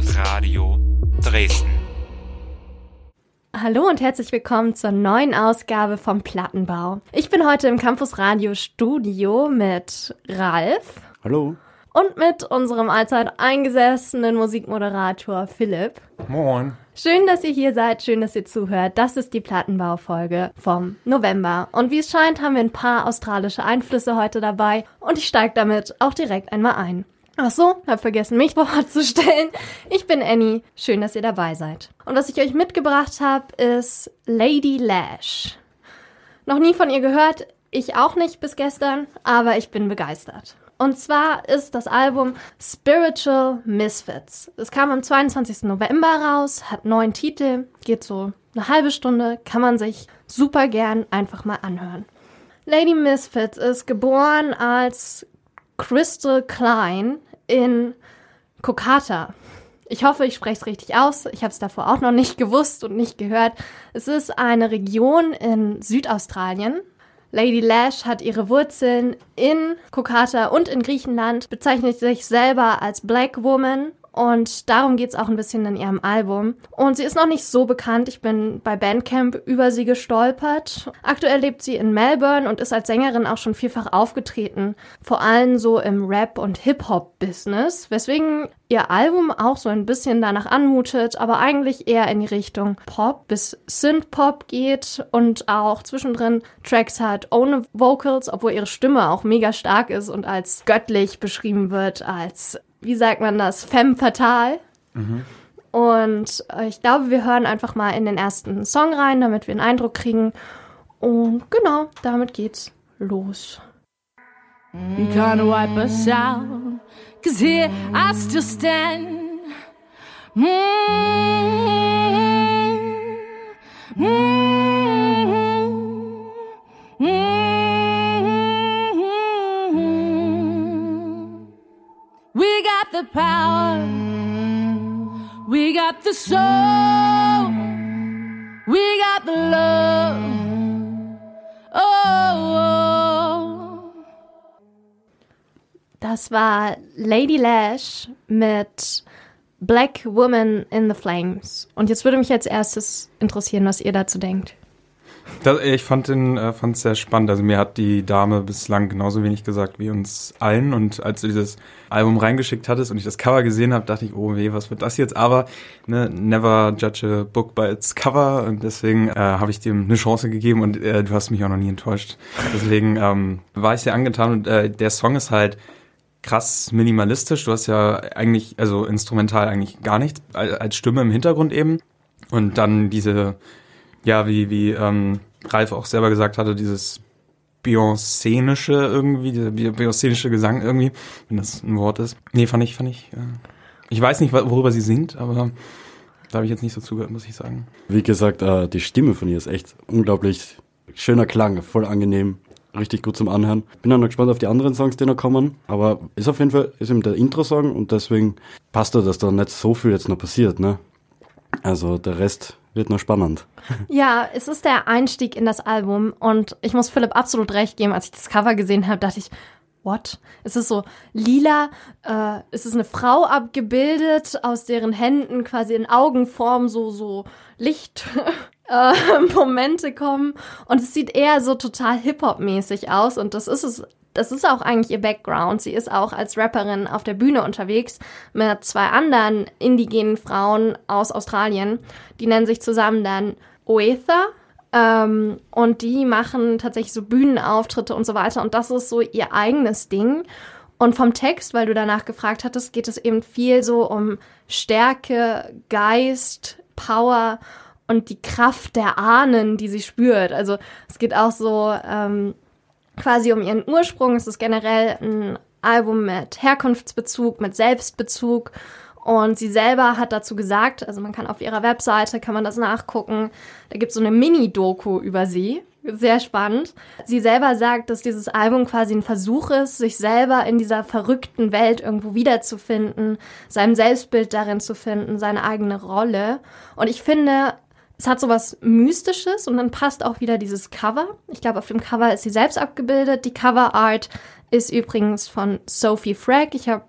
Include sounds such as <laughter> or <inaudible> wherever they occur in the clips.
Campus Radio Dresden. Hallo und herzlich willkommen zur neuen Ausgabe vom Plattenbau. Ich bin heute im Campus Radio Studio mit Ralf. Hallo. Und mit unserem allzeit eingesessenen Musikmoderator Philipp. Moin. Schön, dass ihr hier seid, schön, dass ihr zuhört. Das ist die Plattenbaufolge vom November. Und wie es scheint, haben wir ein paar australische Einflüsse heute dabei und ich steige damit auch direkt einmal ein. Ach so, hab vergessen, mich <laughs> vorzustellen. Ich bin Annie. Schön, dass ihr dabei seid. Und was ich euch mitgebracht habe, ist Lady Lash. Noch nie von ihr gehört, ich auch nicht bis gestern, aber ich bin begeistert. Und zwar ist das Album Spiritual Misfits. Es kam am 22. November raus, hat neun Titel, geht so eine halbe Stunde, kann man sich super gern einfach mal anhören. Lady Misfits ist geboren als Crystal Klein in Kokata. Ich hoffe, ich spreche es richtig aus. Ich habe es davor auch noch nicht gewusst und nicht gehört. Es ist eine Region in Südaustralien. Lady Lash hat ihre Wurzeln in Kokata und in Griechenland, bezeichnet sich selber als Black Woman und darum geht's auch ein bisschen in ihrem Album. Und sie ist noch nicht so bekannt. Ich bin bei Bandcamp über sie gestolpert. Aktuell lebt sie in Melbourne und ist als Sängerin auch schon vielfach aufgetreten. Vor allem so im Rap- und Hip-Hop-Business. Weswegen ihr Album auch so ein bisschen danach anmutet, aber eigentlich eher in die Richtung Pop bis Synth-Pop geht und auch zwischendrin Tracks hat ohne Vocals, obwohl ihre Stimme auch mega stark ist und als göttlich beschrieben wird, als wie sagt man das, femme fatale. Mhm. Und äh, ich glaube, wir hören einfach mal in den ersten Song rein, damit wir einen Eindruck kriegen. Und genau, damit geht's los. You can't wipe us out, cause here I still stand. Mm -hmm. Mm the power. We got the soul. We got the love. Oh. Das war Lady Lash mit Black Woman in the Flames. Und jetzt würde mich als erstes interessieren, was ihr dazu denkt. Das, ich fand den äh, fand sehr spannend. Also mir hat die Dame bislang genauso wenig gesagt wie uns allen. Und als du dieses Album reingeschickt hattest und ich das Cover gesehen habe, dachte ich, oh weh, was wird das jetzt? Aber ne, never judge a book by its cover. Und deswegen äh, habe ich dem eine Chance gegeben und äh, du hast mich auch noch nie enttäuscht. Deswegen ähm, war ich sehr angetan und äh, der Song ist halt krass minimalistisch. Du hast ja eigentlich, also instrumental eigentlich gar nichts, als Stimme im Hintergrund eben. Und dann diese ja, wie, wie ähm, Ralf auch selber gesagt hatte, dieses Beyoncénische irgendwie, dieser Beyoncénische Gesang irgendwie, wenn das ein Wort ist. Nee, fand ich, fand ich. Ja. Ich weiß nicht, worüber sie singt, aber da habe ich jetzt nicht so zugehört, muss ich sagen. Wie gesagt, äh, die Stimme von ihr ist echt unglaublich schöner Klang, voll angenehm, richtig gut zum Anhören. Bin dann noch gespannt auf die anderen Songs, die noch kommen, aber ist auf jeden Fall, ist eben der Intro-Song und deswegen passt da, dass da nicht so viel jetzt noch passiert, ne? Also der Rest wird noch spannend. Ja, es ist der Einstieg in das Album und ich muss Philipp absolut recht geben, als ich das Cover gesehen habe, dachte ich, what? Es ist so lila, äh, es ist eine Frau abgebildet, aus deren Händen quasi in Augenform so, so Licht. <laughs> Äh, Momente kommen und es sieht eher so total Hip-Hop-mäßig aus und das ist es das ist auch eigentlich ihr Background. Sie ist auch als Rapperin auf der Bühne unterwegs mit zwei anderen indigenen Frauen aus Australien. Die nennen sich zusammen dann Oether. Ähm, und die machen tatsächlich so Bühnenauftritte und so weiter. Und das ist so ihr eigenes Ding. Und vom Text, weil du danach gefragt hattest, geht es eben viel so um Stärke, Geist, Power und die Kraft der Ahnen, die sie spürt. Also es geht auch so ähm, quasi um ihren Ursprung. Es ist generell ein Album mit Herkunftsbezug, mit Selbstbezug. Und sie selber hat dazu gesagt, also man kann auf ihrer Webseite, kann man das nachgucken, da gibt es so eine Mini-Doku über sie. Sehr spannend. Sie selber sagt, dass dieses Album quasi ein Versuch ist, sich selber in dieser verrückten Welt irgendwo wiederzufinden, sein Selbstbild darin zu finden, seine eigene Rolle. Und ich finde, es hat so was Mystisches und dann passt auch wieder dieses Cover. Ich glaube, auf dem Cover ist sie selbst abgebildet. Die Cover Art ist übrigens von Sophie Frag. Ich habe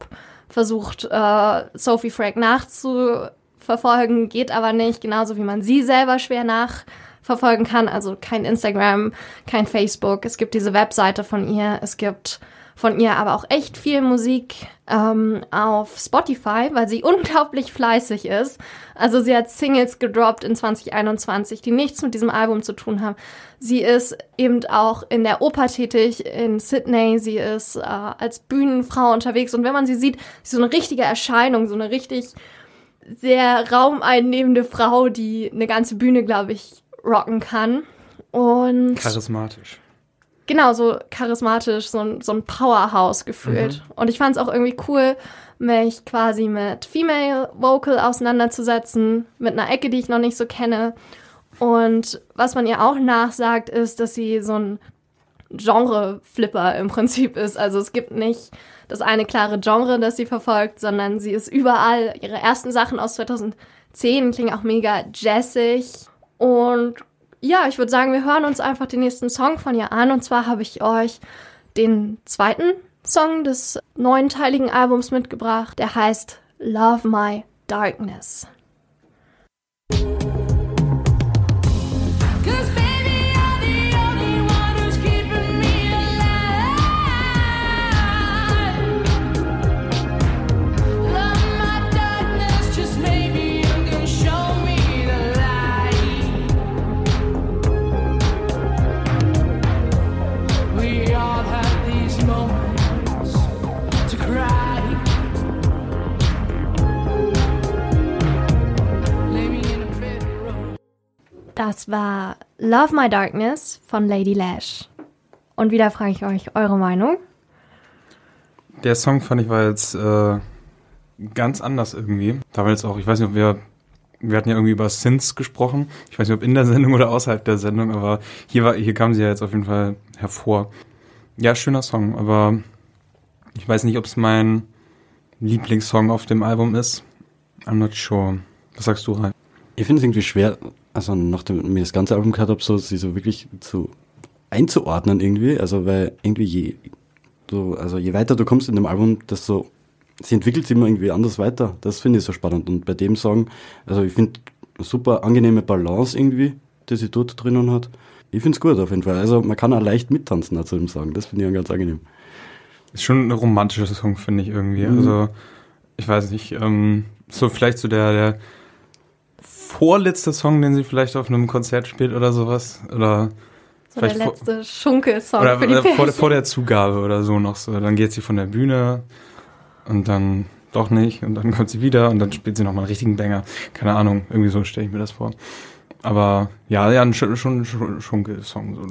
versucht, äh, Sophie Frag nachzuverfolgen, geht aber nicht, genauso wie man sie selber schwer nachverfolgen kann. Also kein Instagram, kein Facebook. Es gibt diese Webseite von ihr, es gibt von ihr aber auch echt viel Musik ähm, auf Spotify, weil sie <laughs> unglaublich fleißig ist. Also sie hat Singles gedroppt in 2021, die nichts mit diesem Album zu tun haben. Sie ist eben auch in der Oper tätig in Sydney. Sie ist äh, als Bühnenfrau unterwegs und wenn man sie sieht, ist so eine richtige Erscheinung, so eine richtig sehr raumeinnehmende Frau, die eine ganze Bühne, glaube ich, rocken kann. Und Charismatisch genau, so charismatisch, so ein, so ein Powerhouse gefühlt. Mhm. Und ich fand es auch irgendwie cool, mich quasi mit Female Vocal auseinanderzusetzen, mit einer Ecke, die ich noch nicht so kenne. Und was man ihr auch nachsagt, ist, dass sie so ein Genre-Flipper im Prinzip ist. Also es gibt nicht das eine klare Genre, das sie verfolgt, sondern sie ist überall. Ihre ersten Sachen aus 2010 klingen auch mega jazzig und ja, ich würde sagen, wir hören uns einfach den nächsten Song von ihr an. Und zwar habe ich euch den zweiten Song des neunteiligen Albums mitgebracht. Der heißt Love My Darkness. Das war Love My Darkness von Lady Lash. Und wieder frage ich euch eure Meinung. Der Song fand ich war jetzt äh, ganz anders irgendwie. Da war jetzt auch, ich weiß nicht, ob wir, wir hatten ja irgendwie über Synths gesprochen. Ich weiß nicht, ob in der Sendung oder außerhalb der Sendung, aber hier war, hier kam sie ja jetzt auf jeden Fall hervor. Ja, schöner Song, aber ich weiß nicht, ob es mein Lieblingssong auf dem Album ist. I'm not sure. Was sagst du rein? Ich finde es irgendwie schwer, also nachdem ich mir das ganze Album gehört habe, so sie so wirklich zu einzuordnen irgendwie. Also weil irgendwie je so, also je weiter du kommst in dem Album, desto sie entwickelt sich immer irgendwie anders weiter. Das finde ich so spannend. Und bei dem Song, also ich finde super angenehme Balance irgendwie, die sie dort drinnen hat. Ich finde es gut auf jeden Fall. Also man kann auch leicht mittanzen zu dem Song. Das finde ich auch ganz angenehm. Ist schon ein romantischer Song, finde ich irgendwie. Mhm. Also ich weiß nicht, ähm, so vielleicht so der, der vorletzte Song, den sie vielleicht auf einem Konzert spielt oder sowas. Oder so vielleicht der letzte Schunkelsong oder, für die oder vor, vor, der Zugabe oder so noch so. Dann geht sie von der Bühne und dann doch nicht und dann kommt sie wieder und dann spielt sie nochmal einen richtigen Banger. Keine Ahnung, irgendwie so stelle ich mir das vor. Aber ja, ja, schon, schon, schon Schunkelsong. So,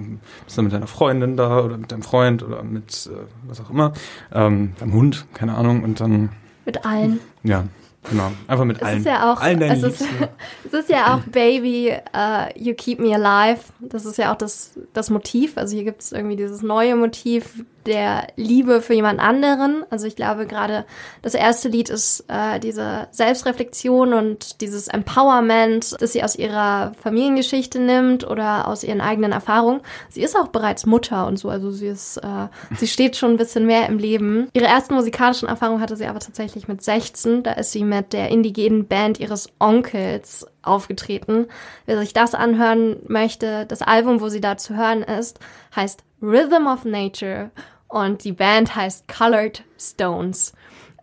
bist du mit deiner Freundin da oder mit deinem Freund oder mit äh, was auch immer, ähm, deinem Hund, keine Ahnung, und dann. Mit allen. Ja, Genau, einfach mit es allen. Ist ja auch, allen es, ist, <laughs> es ist ja auch Baby, uh, You Keep Me Alive. Das ist ja auch das, das Motiv. Also hier gibt es irgendwie dieses neue Motiv der Liebe für jemand anderen. Also ich glaube gerade das erste Lied ist äh, diese Selbstreflexion und dieses Empowerment, das sie aus ihrer Familiengeschichte nimmt oder aus ihren eigenen Erfahrungen. Sie ist auch bereits Mutter und so, also sie ist, äh, sie steht schon ein bisschen mehr im Leben. Ihre ersten musikalischen Erfahrungen hatte sie aber tatsächlich mit 16. Da ist sie mit der indigenen Band ihres Onkels aufgetreten. Wer sich das anhören möchte, das Album, wo sie da zu hören ist, heißt Rhythm of Nature und die Band heißt Colored Stones.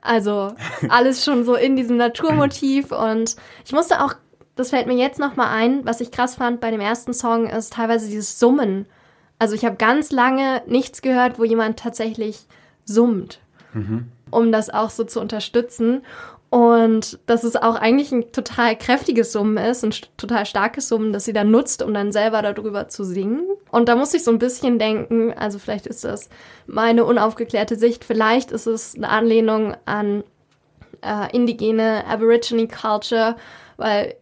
Also alles schon so in diesem Naturmotiv und ich musste auch, das fällt mir jetzt nochmal ein, was ich krass fand bei dem ersten Song ist teilweise dieses Summen. Also ich habe ganz lange nichts gehört, wo jemand tatsächlich summt, mhm. um das auch so zu unterstützen. Und dass es auch eigentlich ein total kräftiges Summen ist, ein total starkes Summen, das sie dann nutzt, um dann selber darüber zu singen. Und da muss ich so ein bisschen denken, also vielleicht ist das meine unaufgeklärte Sicht, vielleicht ist es eine Anlehnung an äh, indigene Aborigine Culture, weil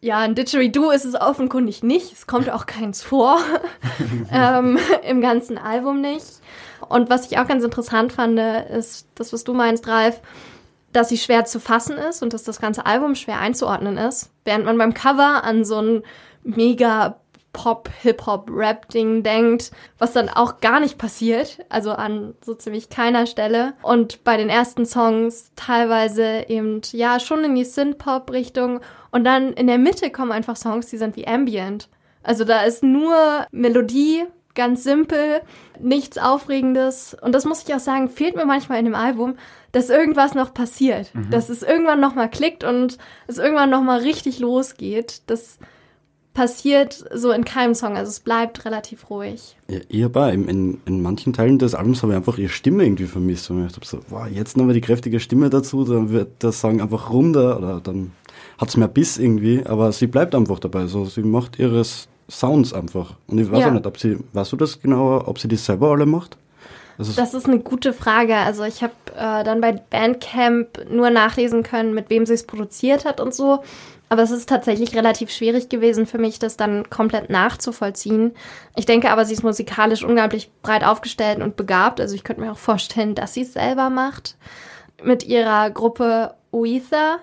ja, ein Didgeridoo ist es offenkundig nicht. Es kommt auch keins vor. <laughs> ähm, Im ganzen Album nicht. Und was ich auch ganz interessant fand, ist das, was du meinst, Ralf dass sie schwer zu fassen ist und dass das ganze Album schwer einzuordnen ist, während man beim Cover an so ein mega Pop, Hip-Hop, Rap-Ding denkt, was dann auch gar nicht passiert, also an so ziemlich keiner Stelle. Und bei den ersten Songs teilweise eben, ja, schon in die Synth-Pop-Richtung. Und dann in der Mitte kommen einfach Songs, die sind wie Ambient. Also da ist nur Melodie, ganz simpel, nichts Aufregendes. Und das muss ich auch sagen, fehlt mir manchmal in dem Album, dass irgendwas noch passiert. Mhm. Dass es irgendwann nochmal klickt und es irgendwann nochmal richtig losgeht. Das passiert so in keinem Song. Also es bleibt relativ ruhig. Ja, habe in, in, in manchen Teilen des Albums habe ich einfach ihre Stimme irgendwie vermisst. Und ich habe so, wow, jetzt nochmal die kräftige Stimme dazu, dann wird der Song einfach runder oder dann hat es mehr Biss irgendwie, aber sie bleibt einfach dabei. So, sie macht ihres Sounds einfach. Und ich weiß ja. auch nicht, ob sie, weißt du das genauer, ob sie die selber alle macht? Das ist, das ist eine gute Frage. Also ich habe äh, dann bei Bandcamp nur nachlesen können, mit wem sie es produziert hat und so. Aber es ist tatsächlich relativ schwierig gewesen für mich, das dann komplett nachzuvollziehen. Ich denke aber, sie ist musikalisch unglaublich breit aufgestellt und begabt. Also ich könnte mir auch vorstellen, dass sie es selber macht. Mit ihrer Gruppe Oether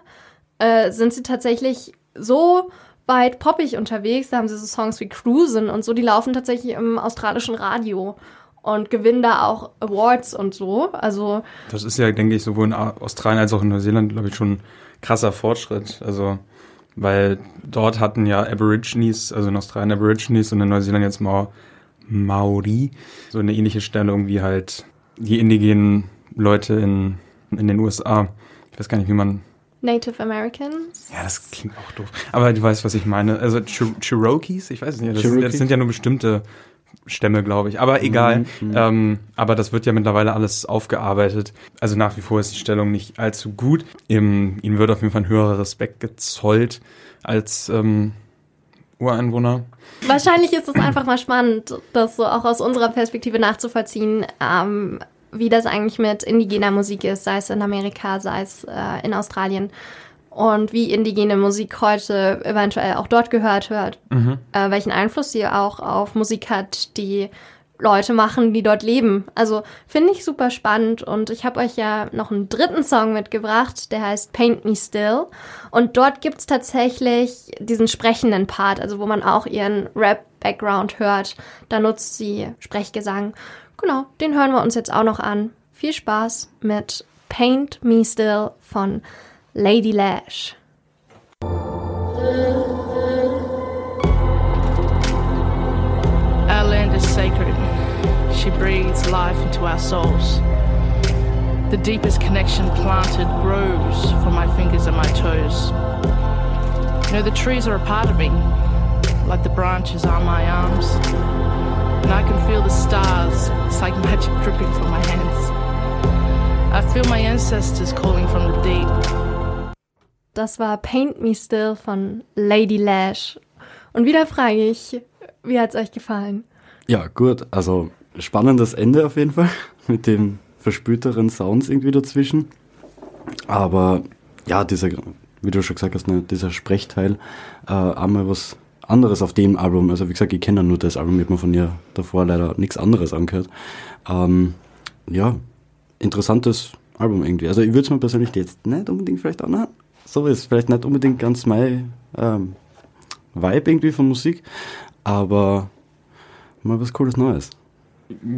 äh, sind sie tatsächlich so weit poppig unterwegs. Da haben sie so Songs wie Cruisen und so, die laufen tatsächlich im australischen Radio und gewinnen da auch Awards und so. Also das ist ja, denke ich, sowohl in Australien als auch in Neuseeland, glaube ich, schon krasser Fortschritt. Also weil dort hatten ja Aborigines, also in Australien Aborigines und in Neuseeland jetzt Ma Maori, so eine ähnliche Stellung wie halt die indigenen Leute in, in den USA. Ich weiß gar nicht, wie man Native Americans. Ja, das klingt auch doof. Aber du weißt, was ich meine. Also Cher Cherokees, ich weiß es nicht. Das, Cherokee? das sind ja nur bestimmte Stämme, glaube ich. Aber egal. Mhm, mhm. Ähm, aber das wird ja mittlerweile alles aufgearbeitet. Also nach wie vor ist die Stellung nicht allzu gut. Ihm, ihm wird auf jeden Fall ein höherer Respekt gezollt als ähm, Ureinwohner. Wahrscheinlich ist es einfach mal spannend, das so auch aus unserer Perspektive nachzuvollziehen. Ähm, wie das eigentlich mit indigener Musik ist, sei es in Amerika, sei es äh, in Australien. Und wie indigene Musik heute eventuell auch dort gehört wird. Mhm. Äh, welchen Einfluss sie auch auf Musik hat, die Leute machen, die dort leben. Also finde ich super spannend und ich habe euch ja noch einen dritten Song mitgebracht, der heißt Paint Me Still. Und dort gibt es tatsächlich diesen sprechenden Part, also wo man auch ihren Rap-Background hört. Da nutzt sie Sprechgesang Genau, den hören wir uns jetzt auch noch an. Viel Spaß mit Paint Me Still von Lady Lash. Our land is sacred. She breathes life into our souls. The deepest connection planted grows from my fingers and my toes. You know, the trees are a part of me, like the branches are my arms. And I can feel the stars. It's like magic dripping from my hands. I feel my ancestors calling from the deep. Das war Paint Me Still von Lady Lash. Und wieder frage ich, wie hat es euch gefallen? Ja, gut. Also spannendes Ende auf jeden Fall <laughs> mit den verspülteren Sounds irgendwie dazwischen. Aber ja, dieser, wie du schon gesagt hast, ne, dieser Sprechteil, äh, einmal was anderes auf dem Album. Also wie gesagt, ich kenne nur das Album, ich habe mir von ihr davor leider nichts anderes angehört. Ähm, ja, interessantes Album irgendwie. Also ich würde es mir persönlich jetzt nicht unbedingt vielleicht anhören. So ist vielleicht nicht unbedingt ganz mein ähm, Vibe irgendwie von Musik, aber mal was Cooles Neues.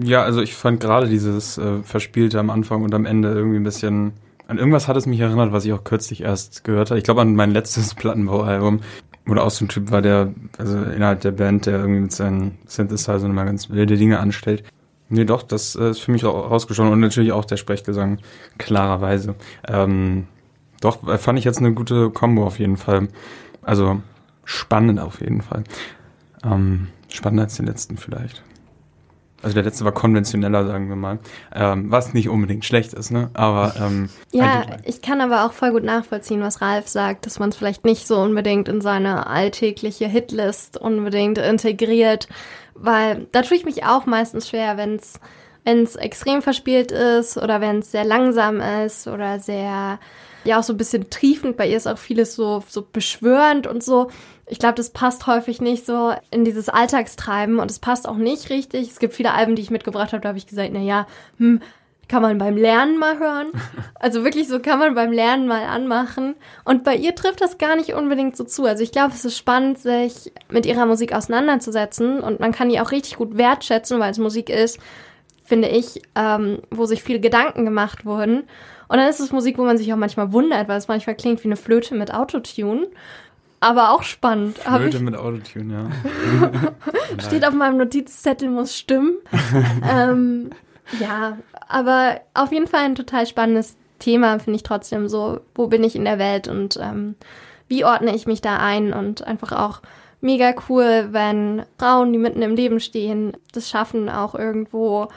Ja, also ich fand gerade dieses äh, Verspielte am Anfang und am Ende irgendwie ein bisschen an irgendwas hat es mich erinnert, was ich auch kürzlich erst gehört habe. Ich glaube an mein letztes <laughs> Plattenbaualbum, oder auch so ein Typ war, der, also innerhalb der Band, der irgendwie mit seinen Synthesizern immer ganz wilde Dinge anstellt. Nee, doch, das äh, ist für mich rausgeschaut und natürlich auch der Sprechgesang, klarerweise. Ähm, doch, äh, fand ich jetzt eine gute Combo auf jeden Fall. Also spannend auf jeden Fall. Ähm, spannender als den letzten vielleicht. Also der letzte war konventioneller, sagen wir mal. Ähm, was nicht unbedingt schlecht ist, ne? Aber ähm, ja, ich kann aber auch voll gut nachvollziehen, was Ralf sagt, dass man es vielleicht nicht so unbedingt in seine alltägliche Hitlist unbedingt integriert, weil da tue ich mich auch meistens schwer, wenn es wenn es extrem verspielt ist oder wenn es sehr langsam ist oder sehr ja auch so ein bisschen triefend. Bei ihr ist auch vieles so so beschwörend und so ich glaube, das passt häufig nicht so in dieses Alltagstreiben und es passt auch nicht richtig. Es gibt viele Alben, die ich mitgebracht habe, da habe ich gesagt, na ja, hm, kann man beim Lernen mal hören. <laughs> Also wirklich so kann man beim Lernen mal anmachen. Und bei ihr trifft das gar nicht unbedingt so zu. Also ich glaube, es ist spannend, sich mit ihrer Musik auseinanderzusetzen und man kann die auch richtig gut wertschätzen, weil es Musik ist, finde ich, ähm, wo sich viele Gedanken gemacht wurden. Und dann ist es Musik, wo man sich auch manchmal wundert, weil es manchmal klingt wie eine Flöte mit Autotune. Aber auch spannend. Flöte ich, mit Autotune, ja. <laughs> steht auf meinem Notizzettel, muss stimmen. <laughs> ähm, ja, aber auf jeden Fall ein total spannendes Thema, finde ich trotzdem so. Wo bin ich in der Welt und ähm, wie ordne ich mich da ein? Und einfach auch mega cool, wenn Frauen, die mitten im Leben stehen, das schaffen, auch irgendwo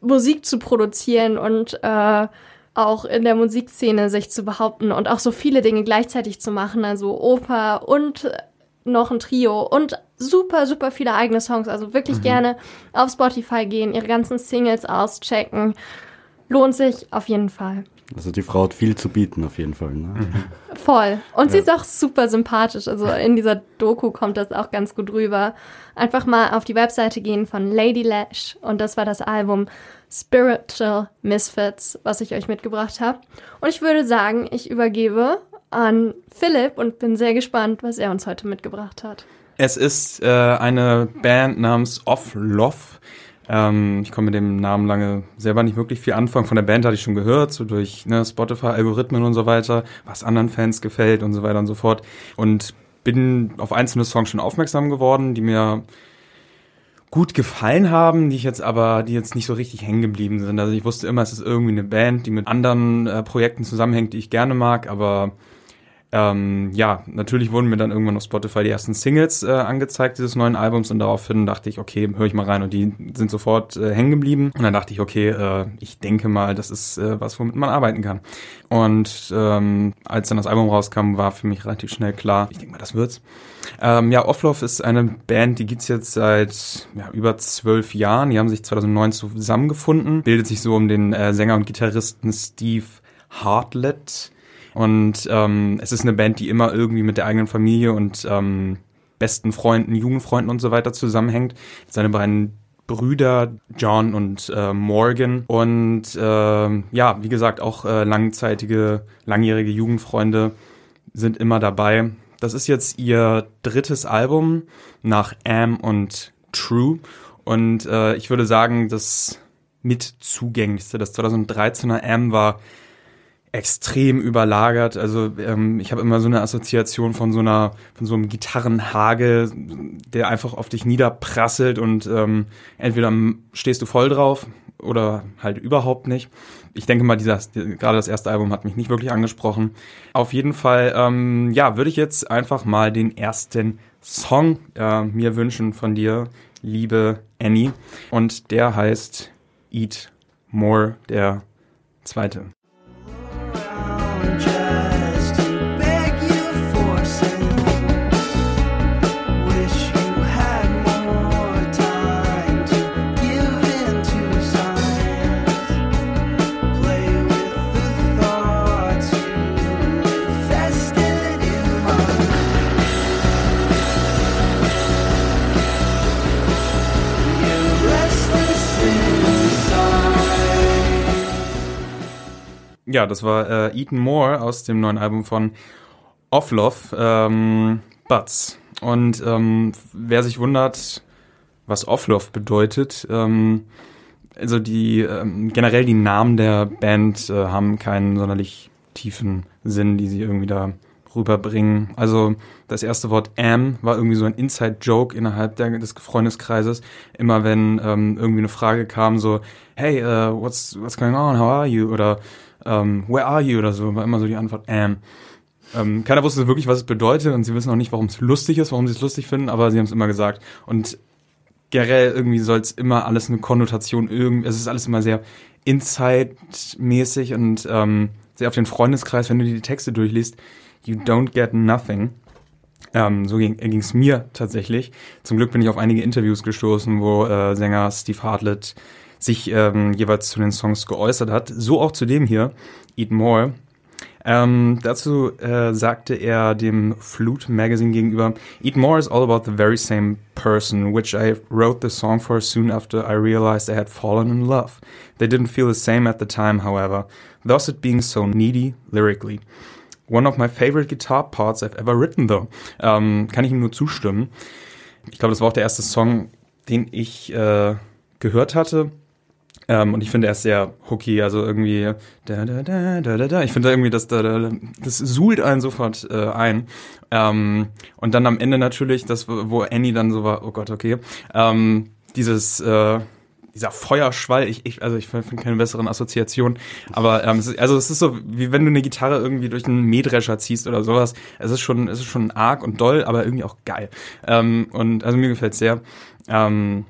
Musik zu produzieren und äh, auch in der Musikszene sich zu behaupten und auch so viele Dinge gleichzeitig zu machen, also Oper und noch ein Trio und super, super viele eigene Songs. Also wirklich gerne auf Spotify gehen, ihre ganzen Singles auschecken. Lohnt sich auf jeden Fall. Also die Frau hat viel zu bieten, auf jeden Fall. Ne? Voll. Und sie Ja. ist auch super sympathisch. Also in dieser Doku kommt das auch ganz gut rüber. Einfach mal auf die Webseite gehen von Lady Lash. Und das war das Album Spiritual Misfits, was ich euch mitgebracht habe. Und ich würde sagen, ich übergebe an Philipp und bin sehr gespannt, was er uns heute mitgebracht hat. Es ist äh, eine Band namens Off Love. Ähm, ich konnte mit dem Namen lange selber nicht wirklich viel anfangen. Von der Band hatte ich schon gehört, so durch ne, Spotify-Algorithmen und so weiter, was anderen Fans gefällt und so weiter und so fort. Und bin auf einzelne Songs schon aufmerksam geworden, die mir gut gefallen haben, die ich jetzt aber, die jetzt nicht so richtig hängen geblieben sind. Also ich wusste immer, es ist irgendwie eine Band, die mit anderen äh, Projekten zusammenhängt, die ich gerne mag, aber ähm, ja, natürlich wurden mir dann irgendwann auf Spotify die ersten Singles äh, angezeigt dieses neuen Albums und daraufhin dachte ich, okay, höre ich mal rein und die sind sofort äh, hängen geblieben und dann dachte ich, okay, äh, ich denke mal, das ist äh, was, womit man arbeiten kann. Und ähm, als dann das Album rauskam, war für mich relativ schnell klar, ich denke mal, das wird's. Ähm, ja, Offlove ist eine Band, die gibt's jetzt seit ja, über zwölf Jahren. Die haben sich 2009 zusammengefunden, bildet sich so um den äh, Sänger und Gitarristen Steve Hartlett. Und ähm, es ist eine Band, die immer irgendwie mit der eigenen Familie und ähm, besten Freunden, Jugendfreunden und so weiter zusammenhängt. Seine beiden Brüder John und äh, Morgan und ähm, ja, wie gesagt, auch äh, langzeitige, langjährige Jugendfreunde sind immer dabei. Das ist jetzt ihr drittes Album nach Am und True und äh, ich würde sagen, das mit zugänglichste, das 2013er Am war extrem überlagert. Also ähm, ich habe immer so eine Assoziation von so einer, von so einem Gitarrenhagel, der einfach auf dich niederprasselt und ähm, entweder stehst du voll drauf oder halt überhaupt nicht. Ich denke mal, dieser, gerade das erste Album hat mich nicht wirklich angesprochen. Auf jeden Fall, ähm, ja, würde ich jetzt einfach mal den ersten Song äh, mir wünschen von dir, liebe Annie. Und der heißt Eat More, der zweite. Ja, das war äh, Eaton Moore aus dem neuen Album von Offlove, ähm, Butts. Und ähm, wer sich wundert, was Offlove bedeutet, ähm, also die ähm, generell die Namen der Band äh, haben keinen sonderlich tiefen Sinn, die sie irgendwie da rüberbringen. Also das erste Wort am war irgendwie so ein Inside-Joke innerhalb der, des Freundeskreises. Immer wenn ähm, irgendwie eine Frage kam, so, hey, uh, what's, what's going on, how are you? Oder ähm, where are you? Oder so, war immer so die Antwort am. Ähm, keiner wusste wirklich, was es bedeutet und sie wissen auch nicht, warum es lustig ist, warum sie es lustig finden, aber sie haben es immer gesagt. Und generell irgendwie soll es immer alles eine Konnotation es ist alles immer sehr Inside-mäßig und ähm, sehr auf den Freundeskreis, wenn du dir die Texte durchliest, you don't get nothing. Ähm, so ging es mir tatsächlich. Zum Glück bin ich auf einige Interviews gestoßen, wo äh, Sänger Steve Hartlett sich ähm, jeweils zu den Songs geäußert hat. So auch zu dem hier, Eat More. Ähm, dazu äh, sagte er dem Flute Magazine gegenüber, Eat More is all about the very same person, which I wrote the song for soon after I realized I had fallen in love. They didn't feel the same at the time, however, thus it being so needy lyrically. One of my favorite guitar parts I've ever written, though. Ähm, kann ich ihm nur zustimmen. Ich glaube, das war auch der erste Song, den ich äh, gehört hatte. Ähm, und ich finde er ist sehr hooky, also irgendwie da, da, da, da, da, da. Ich finde irgendwie, das, da, da, das suhlt einen sofort äh, ein. Ähm, und dann am Ende natürlich, das, wo Annie dann so war, oh Gott, okay, ähm, dieses äh, dieser Feuerschwall, ich, ich also ich finde keine besseren Assoziationen, aber ähm, es ist, also es ist so, wie wenn du eine Gitarre irgendwie durch einen Mähdrescher ziehst oder sowas. Es ist schon, es ist schon arg und doll, aber irgendwie auch geil. Ähm, und also mir gefällt's sehr. Ähm,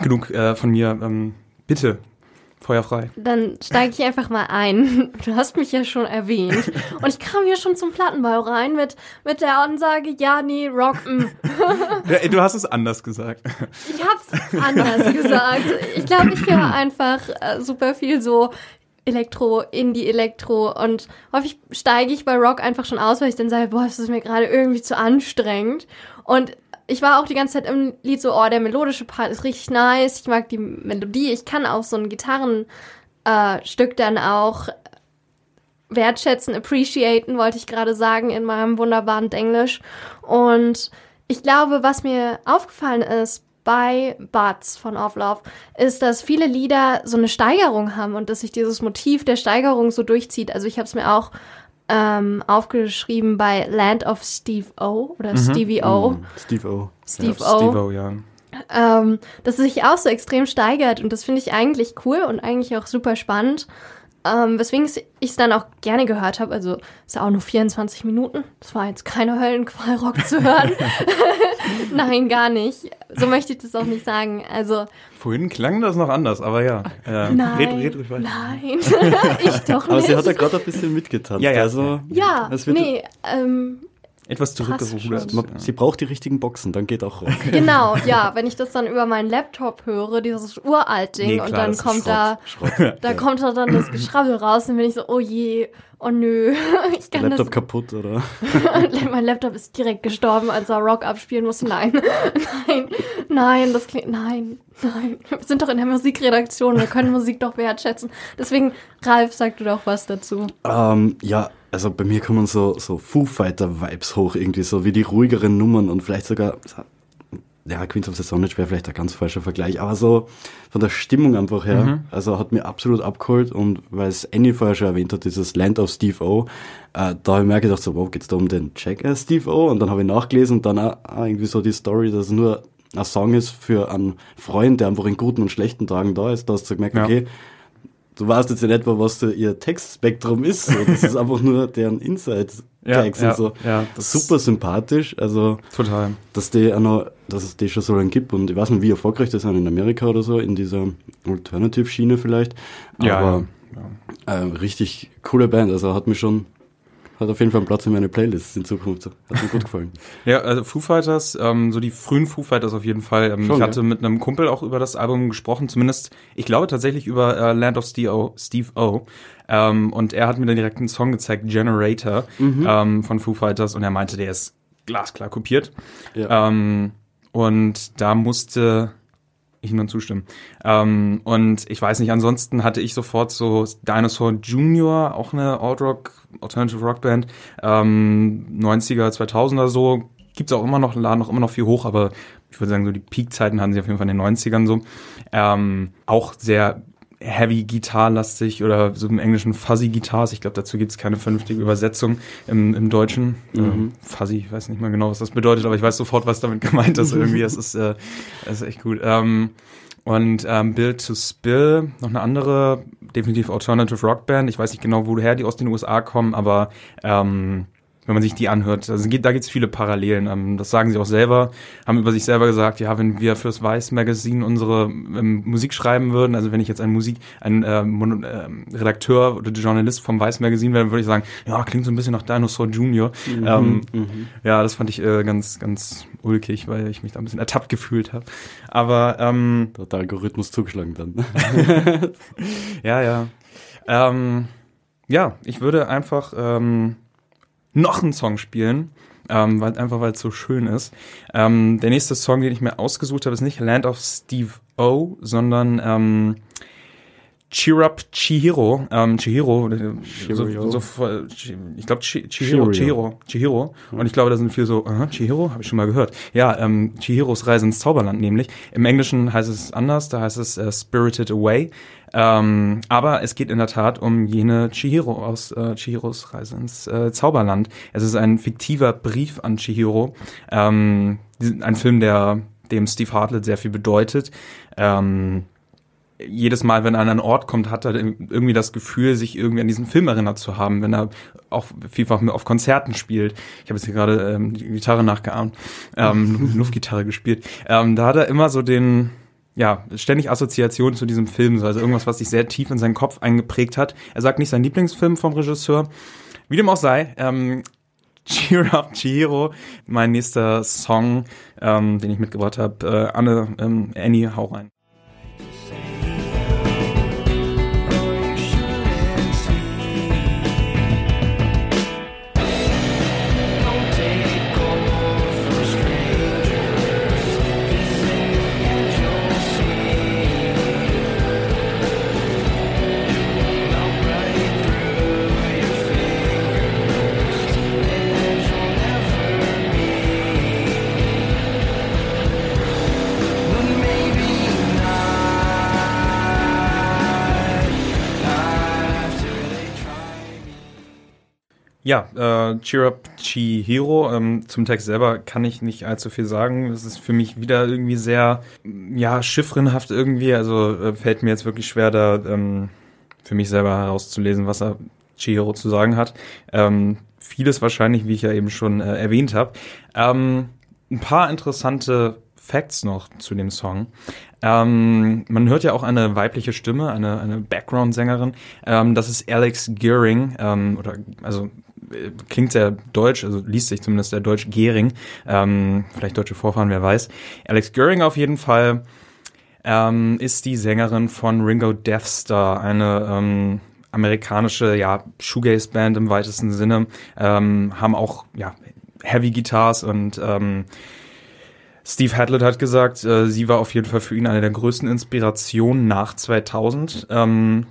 genug äh, von mir. Ähm, bitte, feuerfrei. Dann steige ich einfach mal ein. <laughs> Du hast mich ja schon erwähnt. Und ich kam hier schon zum Plattenbau rein mit, mit der Ansage, ja, nee, Rock, mm. <laughs> Du hast es anders gesagt. Ich hab's anders gesagt. Ich glaube, ich höre einfach äh, super viel so Elektro, Indie-Elektro und häufig steige ich bei Rock einfach schon aus, weil ich dann sage, boah, das ist mir gerade irgendwie zu anstrengend. Und ich war auch die ganze Zeit im Lied so, oh, der melodische Part ist richtig nice, ich mag die Melodie, ich kann auch so ein Gitarrenstück äh, dann auch wertschätzen, appreciaten, wollte ich gerade sagen in meinem wunderbaren Englisch. Und ich glaube, was mir aufgefallen ist bei Buds von Off Love, ist, dass viele Lieder so eine Steigerung haben und dass sich dieses Motiv der Steigerung so durchzieht. Also ich habe es mir auch ähm, aufgeschrieben bei Land of Steve O oder Stevie O. Mm, Steve O. Steve ja, O. Steve-O, ja. ähm, dass es sich auch so extrem steigert und das finde ich eigentlich cool und eigentlich auch super spannend. Ähm, weswegen ich es dann auch gerne gehört habe. Also ist ja auch nur 24 Minuten. Das war jetzt keine Höllenqual, Rock zu hören. <laughs> <laughs> Nein, gar nicht. So möchte ich das auch nicht sagen. Also Vorhin klang das noch anders, aber ja. Äh, nein, red, red ruhig weiter. nein, <laughs> ich doch Aber nicht. sie hat ja gerade ein bisschen mitgetanzt. Ja, ja. Also, ja, es wird- nee, ähm, Etwas man, sie braucht die richtigen Boxen, dann geht auch Rock. <laughs> genau, ja, wenn ich das dann über meinen Laptop höre, dieses uralt Ding Nee, und klar, dann das ist kommt da, Schrott. da kommt da dann das Geschrabbel raus und bin ich so, oh je, oh nö, <laughs> ich kann Laptop das kaputt, oder? <laughs> mein Laptop ist direkt gestorben, als er Rock abspielen musste. Nein, <laughs> nein, nein, das klingt, nein, nein. Wir sind doch in der Musikredaktion, wir können Musik doch wertschätzen. Deswegen, Ralf, sag du doch was dazu. Ähm, ja, also bei mir kommen so, so Foo Fighter-Vibes hoch, irgendwie so wie die ruhigeren Nummern und vielleicht sogar, ja, Queens of the Stone Age wäre vielleicht ein ganz falscher Vergleich, aber so von der Stimmung einfach her, also hat mir absolut abgeholt und weil es Annie vorher schon erwähnt hat, dieses Land of Steve O, äh, da habe ich mir gedacht, so, wow, geht's da um den Jackass Steve O? Und dann habe ich nachgelesen und dann auch, auch irgendwie so die Story, dass es nur ein Song ist für einen Freund, der einfach in guten und schlechten Tagen da ist, da hast du gemerkt, Ja. Du weißt jetzt in etwa, was so ihr Textspektrum ist. So. Das ist einfach nur deren Inside-Tags Ja, und so. ja, ja, das- Super sympathisch. Also, Total. dass die auch noch, dass es die schon so lange gibt. Und ich weiß nicht, wie erfolgreich die sind in Amerika oder so, in dieser Alternative-Schiene vielleicht. Ja, Aber ja. äh, richtig coole Band. Also hat mir schon, hat auf jeden Fall einen Platz in meiner Playlist in Zukunft. Hat mir gut gefallen. <laughs> Ja, also Foo Fighters, ähm, so die frühen Foo Fighters auf jeden Fall. Ähm, Schon, ich ja. hatte mit einem Kumpel auch über das Album gesprochen, zumindest, ich glaube tatsächlich über äh, Land of Steve O. Steve o. Ähm, und er hat mir dann direkt einen Song gezeigt, Generator, Mhm. ähm, von Foo Fighters, und er meinte, der ist glasklar kopiert. Ja. Ähm, und da musste ich dann zustimmen. Ähm, und ich weiß nicht, ansonsten hatte ich sofort so Dinosaur Junior, auch eine Alt-Rock, Alternative Rock Band, ähm, 90er, 2000er so, gibt's auch immer noch, laden auch immer noch viel hoch, aber ich würde sagen, so die Peak-Zeiten hatten sie auf jeden Fall in den 90ern so. Ähm, auch sehr heavy Gitarlastig oder so im Englischen Fuzzy Guitars. Ich glaube, dazu gibt's keine vernünftige Übersetzung im, im Deutschen. Ähm, fuzzy, ich weiß nicht mal genau, was das bedeutet, aber ich weiß sofort, was damit gemeint ist. Irgendwie, es ist, äh, es ist echt gut. Ähm, und ähm, Build to Spill, noch eine andere, definitiv Alternative Rock Band. Ich weiß nicht genau, woher die aus den USA kommen, aber ähm, wenn man sich die anhört, also da gibt es viele Parallelen. Ähm, das sagen sie auch selber, haben über sich selber gesagt, ja, wenn wir fürs Vice Magazine unsere ähm, Musik schreiben würden, also wenn ich jetzt ein Musik, ein ähm, Mono- ähm, Redakteur oder Journalist vom Vice Magazine wäre, würde ich sagen, ja, klingt so ein bisschen nach Dinosaur Junior. ähm, Ja, das fand ich äh, ganz, ganz ulkig, weil ich mich da ein bisschen ertappt gefühlt habe. Aber ähm, Da hat der Algorithmus zugeschlagen dann. <laughs> ja, ja. Ähm, ja, ich würde einfach ähm, noch einen Song spielen, ähm, weil, einfach weil es so schön ist. Ähm, der nächste Song, den ich mir ausgesucht habe, ist nicht Land of Steve O, sondern ähm, Cheer Up Chihiro. Ähm, Chihiro, äh, so, so, Chi- ich glaube Chi- Chihiro, Chihiro. Chihiro. Und ich glaube, da sind viele so, aha, Chihiro, habe ich schon mal gehört. Ja, ähm, Chihiros Reise ins Zauberland nämlich. Im Englischen heißt es anders, da heißt es äh, Spirited Away. Ähm, aber es geht in der Tat um jene Chihiro aus äh, Chihiros Reise ins äh, Zauberland. Es ist ein fiktiver Brief an Chihiro. Ähm, ein Film, der dem Steve Hartlett sehr viel bedeutet. Ähm, jedes Mal, wenn er an einen Ort kommt, hat er irgendwie das Gefühl, sich irgendwie an diesen Film erinnert zu haben, wenn er auch vielfach auf Konzerten spielt. Ich habe jetzt hier gerade ähm, die Gitarre nachgeahmt, ähm, <laughs> Luftgitarre gespielt. Ähm, da hat er immer so den, ja, ständig Assoziationen zu diesem Film, so, also irgendwas, was sich sehr tief in seinen Kopf eingeprägt hat. Er sagt nicht sein Lieblingsfilm vom Regisseur. Wie dem auch sei, ähm, Cheer Up Chihiro, mein nächster Song, ähm, den ich mitgebracht habe. Äh, Anne, ähm, Annie, hau rein. Ja, äh, Cheer Up Chihiro. Ähm, zum Text selber kann ich nicht allzu viel sagen. Das ist für mich wieder irgendwie sehr, ja, chiffrenhaft irgendwie. Also äh, fällt mir jetzt wirklich schwer, da ähm, für mich selber herauszulesen, was er Chihiro zu sagen hat. Ähm, vieles wahrscheinlich, wie ich ja eben schon äh, erwähnt habe. Ähm, ein paar interessante Facts noch zu dem Song. Ähm, man hört ja auch eine weibliche Stimme, eine, eine Background-Sängerin. Ähm, das ist Alex Gearing, ähm, oder also klingt sehr deutsch, also liest sich zumindest sehr deutsch Gehring. Ähm, vielleicht deutsche Vorfahren, wer weiß. Alex Gearing auf jeden Fall ähm, ist die Sängerin von Ringo Death Star, eine ähm, amerikanische ja, Shoegaze-Band im weitesten Sinne, ähm, haben auch ja, Heavy Guitars und ähm, Steve Hadlett hat gesagt, äh, sie war auf jeden Fall für ihn eine der größten Inspirationen nach 2000 ähm,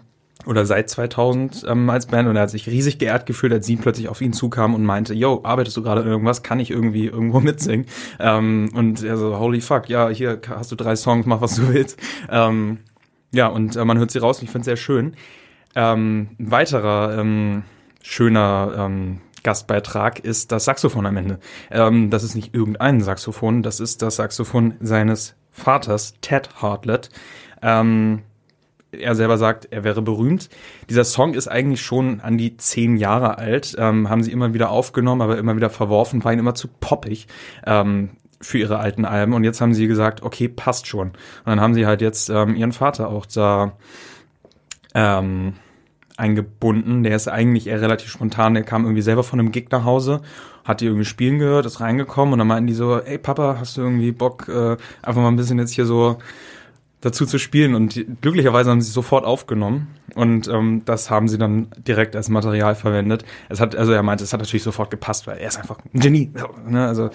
oder seit 2000 ähm, als Band und er hat sich riesig geehrt gefühlt, als sie plötzlich auf ihn zukam und meinte, yo, arbeitest du gerade irgendwas, kann ich irgendwie irgendwo <laughs> mitsingen? Ähm, und er so, holy fuck, ja, hier hast du drei Songs, mach was du willst. Ähm, ja, und äh, man hört sie raus und ich finde es sehr schön. Ähm, ein weiterer ähm, schöner ähm, Gastbeitrag ist das Saxophon am Ende. Ähm, das ist nicht irgendein Saxophon, das ist das Saxophon seines Vaters, Ted Hartlett. Ähm, er selber sagt, er wäre berühmt. Dieser Song ist eigentlich schon an die zehn Jahre alt, ähm, haben sie immer wieder aufgenommen, aber immer wieder verworfen, war ihnen immer zu poppig ähm, für ihre alten Alben. Und jetzt haben sie gesagt, okay, passt schon. Und dann haben sie halt jetzt ähm, ihren Vater auch da ähm, eingebunden. Der ist eigentlich eher relativ spontan. Der kam irgendwie selber von einem Gig nach Hause, hat die irgendwie spielen gehört, ist reingekommen und dann meinten die so, ey Papa, hast du irgendwie Bock, äh, einfach mal ein bisschen jetzt hier so dazu zu spielen und glücklicherweise haben sie sofort aufgenommen und ähm, das haben sie dann direkt als Material verwendet. Es hat, also er meinte, es hat natürlich sofort gepasst, weil er ist einfach ein Genie. Ne? Also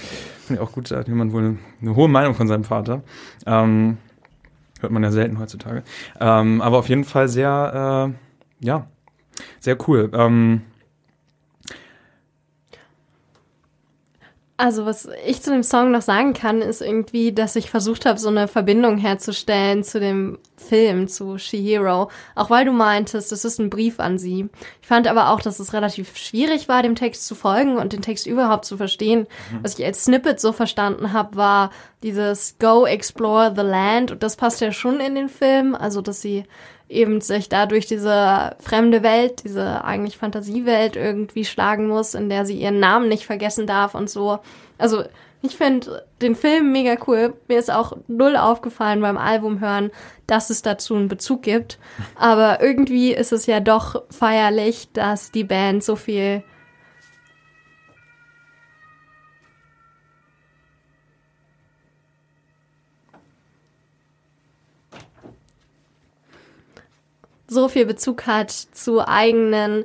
finde ich auch gut, da hat jemand wohl eine, eine hohe Meinung von seinem Vater. Ähm, hört man ja selten heutzutage. Ähm, aber auf jeden Fall sehr, äh, ja, sehr cool. Ähm, Also was ich zu dem Song noch sagen kann, ist irgendwie, dass ich versucht habe, so eine Verbindung herzustellen zu dem Film, zu Shihiro. Auch weil du meintest, es ist ein Brief an sie. Ich fand aber auch, dass es relativ schwierig war, dem Text zu folgen und den Text überhaupt zu verstehen. Was ich als Snippet so verstanden habe, war dieses Go Explore the Land. Und das passt ja schon in den Film. Also, dass sie eben sich da durch diese fremde Welt, diese eigentlich Fantasiewelt irgendwie schlagen muss, in der sie ihren Namen nicht vergessen darf und so. Also ich finde den Film mega cool. Mir ist auch null aufgefallen beim Album hören, dass es dazu einen Bezug gibt. <laughs> Aber irgendwie ist es ja doch feierlich, dass die Band so viel so viel Bezug hat zu eigenen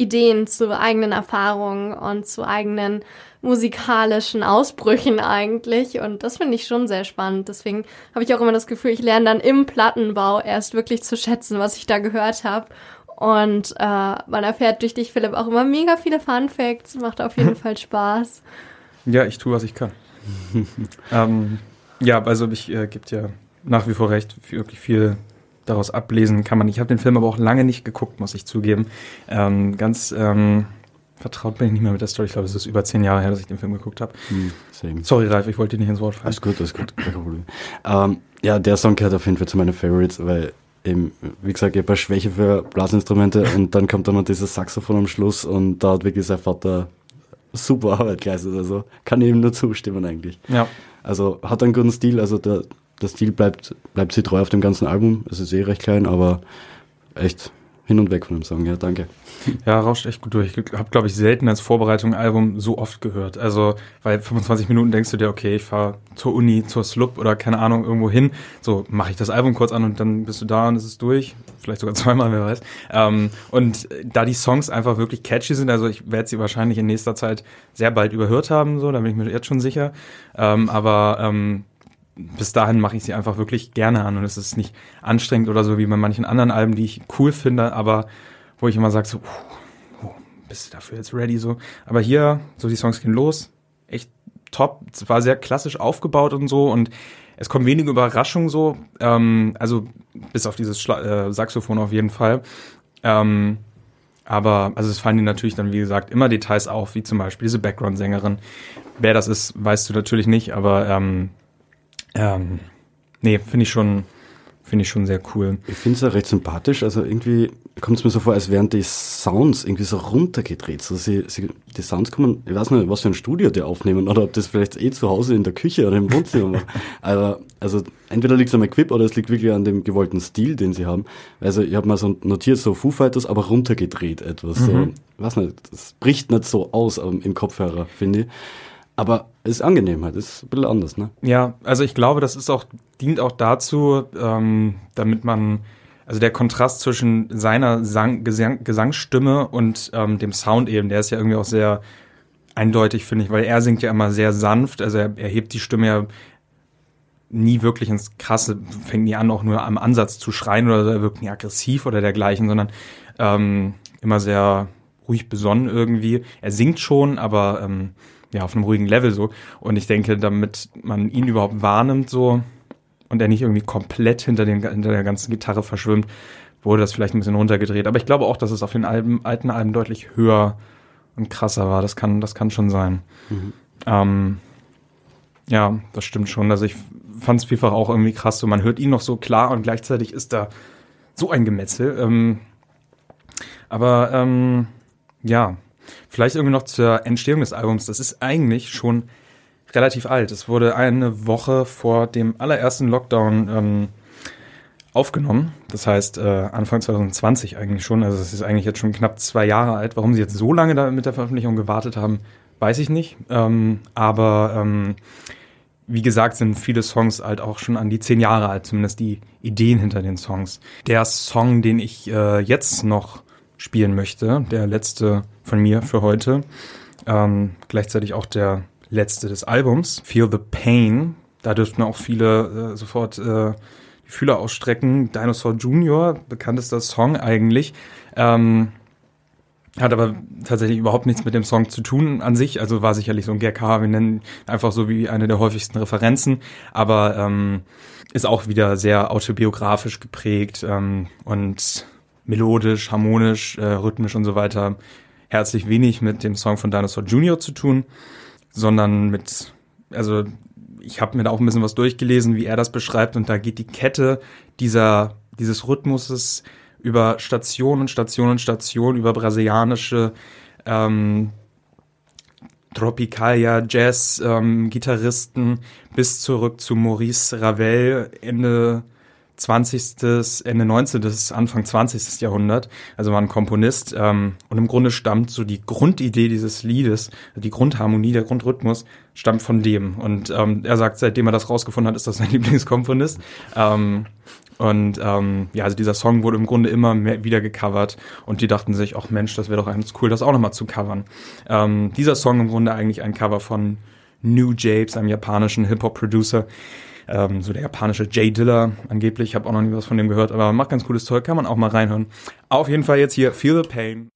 Ideen zu eigenen Erfahrungen und zu eigenen musikalischen Ausbrüchen eigentlich. Und das finde ich schon sehr spannend. Deswegen habe ich auch immer das Gefühl, ich lerne dann im Plattenbau erst wirklich zu schätzen, was ich da gehört habe. Und äh, man erfährt durch dich, Philipp, auch immer mega viele Fun Facts. Macht auf jeden <laughs> Fall Spaß. Ja, ich tue, was ich kann. <laughs> ähm, ja, also ich äh, gibt ja nach wie vor recht, wirklich viel daraus ablesen kann man. Ich habe den Film aber auch lange nicht geguckt, muss ich zugeben. Ähm, ganz ähm, vertraut bin ich nicht mehr mit der Story. Ich glaube, es ist über zehn Jahre her, dass ich den Film geguckt habe. Hm. Sorry, Ralf, ich wollte dir nicht ins Wort fallen. Alles gut, alles gut, kein Problem. Ähm, ja, der Song gehört auf jeden Fall zu meinen Favorites, weil eben, wie gesagt, ich habe Schwäche für Blasinstrumente und dann kommt dann noch dieses Saxophon am Schluss und da hat wirklich sein Vater super Arbeit geleistet. Also kann ich ihm nur zustimmen eigentlich. Ja, Also hat einen guten Stil, also der, der Stil bleibt, bleibt sie treu auf dem ganzen Album. Es ist eh recht klein, aber echt hin und weg von dem Song, ja, danke. ja, rauscht echt gut durch. Ich habe, glaube ich, selten als Vorbereitung ein Album so oft gehört. Also, weil 25 Minuten denkst du dir, okay, ich fahre zur Uni, zur Slup oder keine Ahnung, irgendwo hin. So, mache ich das Album kurz an und dann bist du da und es ist durch. Vielleicht sogar <laughs> zweimal, wer weiß. Ähm, und da die Songs einfach wirklich catchy sind, also ich werde sie wahrscheinlich in nächster Zeit sehr bald überhört haben, so, da bin ich mir jetzt schon sicher. Ähm, aber ähm, bis dahin mache ich sie einfach wirklich gerne an und es ist nicht anstrengend oder so wie bei manchen anderen Alben, die ich cool finde, aber wo ich immer sage so, uh, uh, bist du dafür jetzt ready so. Aber hier, so die Songs gehen los, echt top. Es war sehr klassisch aufgebaut und so und es kommen wenige Überraschungen so, ähm, also bis auf dieses Schla äh, Saxophon auf jeden Fall. Ähm, aber also es fallen dir natürlich dann, wie gesagt, immer Details auf, wie zum Beispiel diese Background-Sängerin. Wer das ist, weißt du natürlich nicht, aber ähm, ähm, nee, finde ich schon, finde ich schon sehr cool. Ich finde es ja recht sympathisch, also irgendwie kommt es mir so vor, als wären die Sounds irgendwie so runtergedreht. So sie, sie, die Sounds kommen, ich weiß nicht, was für ein Studio die aufnehmen oder ob das vielleicht eh zu Hause in der Küche oder im Wohnzimmer macht. Aber <laughs> also entweder liegt es am Equip oder es liegt wirklich an dem gewollten Stil, den sie haben. Also ich habe mal so notiert, so Foo Fighters, aber runtergedreht etwas. So, ich weiß nicht, das bricht nicht so aus im Kopfhörer, finde ich. Aber ist angenehm halt, ist ein bisschen anders, ne? Ja, also ich glaube, das ist auch, dient auch dazu, ähm, damit man, also der Kontrast zwischen seiner Sang, Gesang, Gesangsstimme und ähm, dem Sound eben, der ist ja irgendwie auch sehr eindeutig, finde ich, weil er singt ja immer sehr sanft, also er, er hebt die Stimme ja nie wirklich ins Krasse, fängt nie an, auch nur am Ansatz zu schreien oder er wirkt nie aggressiv oder dergleichen, sondern ähm, immer sehr ruhig besonnen irgendwie. Er singt schon, aber ähm, ja, auf einem ruhigen Level so. Und ich denke, damit man ihn überhaupt wahrnimmt so und er nicht irgendwie komplett hinter, den, hinter der ganzen Gitarre verschwimmt, wurde das vielleicht ein bisschen runtergedreht. Aber ich glaube auch, dass es auf den Alben, alten Alben deutlich höher und krasser war. Das kann, das kann schon sein. Ähm, ja, das stimmt schon. Also ich fand es vielfach auch irgendwie krass. So, man hört ihn noch so klar und gleichzeitig ist da so ein Gemetzel. Ähm, aber ähm, ja, vielleicht irgendwie noch zur Entstehung des Albums. Das ist eigentlich schon relativ alt. Es wurde eine Woche vor dem allerersten Lockdown ähm, aufgenommen. Das heißt äh, Anfang 2020 eigentlich schon. Also es ist eigentlich jetzt schon knapp zwei Jahre alt. Warum sie jetzt so lange da mit der Veröffentlichung gewartet haben, weiß ich nicht. Ähm, aber ähm, wie gesagt, sind viele Songs halt auch schon an die zehn Jahre alt, zumindest die Ideen hinter den Songs. Der Song, den ich äh, jetzt noch spielen möchte, der letzte von mir für heute, ähm, gleichzeitig auch der letzte des Albums, Feel the Pain. Da dürften auch viele äh, sofort äh, die Fühler ausstrecken. Dinosaur Jr., bekanntester Song eigentlich. Ähm, hat aber tatsächlich überhaupt nichts mit dem Song zu tun an sich. Also war sicherlich so ein GK, wir nennen einfach so wie eine der häufigsten Referenzen. Aber ähm, ist auch wieder sehr autobiografisch geprägt ähm, und melodisch, harmonisch, äh, rhythmisch und so weiter. Herzlich wenig mit dem Song von Dinosaur Jr. zu tun, sondern mit, also ich habe mir da auch ein bisschen was durchgelesen, wie er das beschreibt. Und da geht die Kette dieser, dieses Rhythmuses über Station und Station und Station, über brasilianische ähm, Tropicalia, Jazz, ähm, Gitarristen bis zurück zu Maurice Ravel Ende 20., Ende 19., Anfang 20. Jahrhundert. Also war ein Komponist. Ähm, und im Grunde stammt so die Grundidee dieses Liedes, die Grundharmonie, der Grundrhythmus, stammt von dem. Und ähm, er sagt, seitdem er das rausgefunden hat, ist das sein <laughs> Lieblingskomponist. Ähm, Und ähm, ja, also dieser Song wurde im Grunde immer mehr wieder gecovert und die dachten sich, ach Mensch, das wäre doch ganz cool, das auch nochmal zu covern. Ähm, dieser Song im Grunde eigentlich ein Cover von New Japes, einem japanischen Hip-Hop-Producer. Ähm, so der japanische Jay Diller angeblich. Ich habe auch noch nie was von dem gehört, aber macht ganz cooles Zeug, kann man auch mal reinhören. Auf jeden Fall jetzt hier Feel the Pain.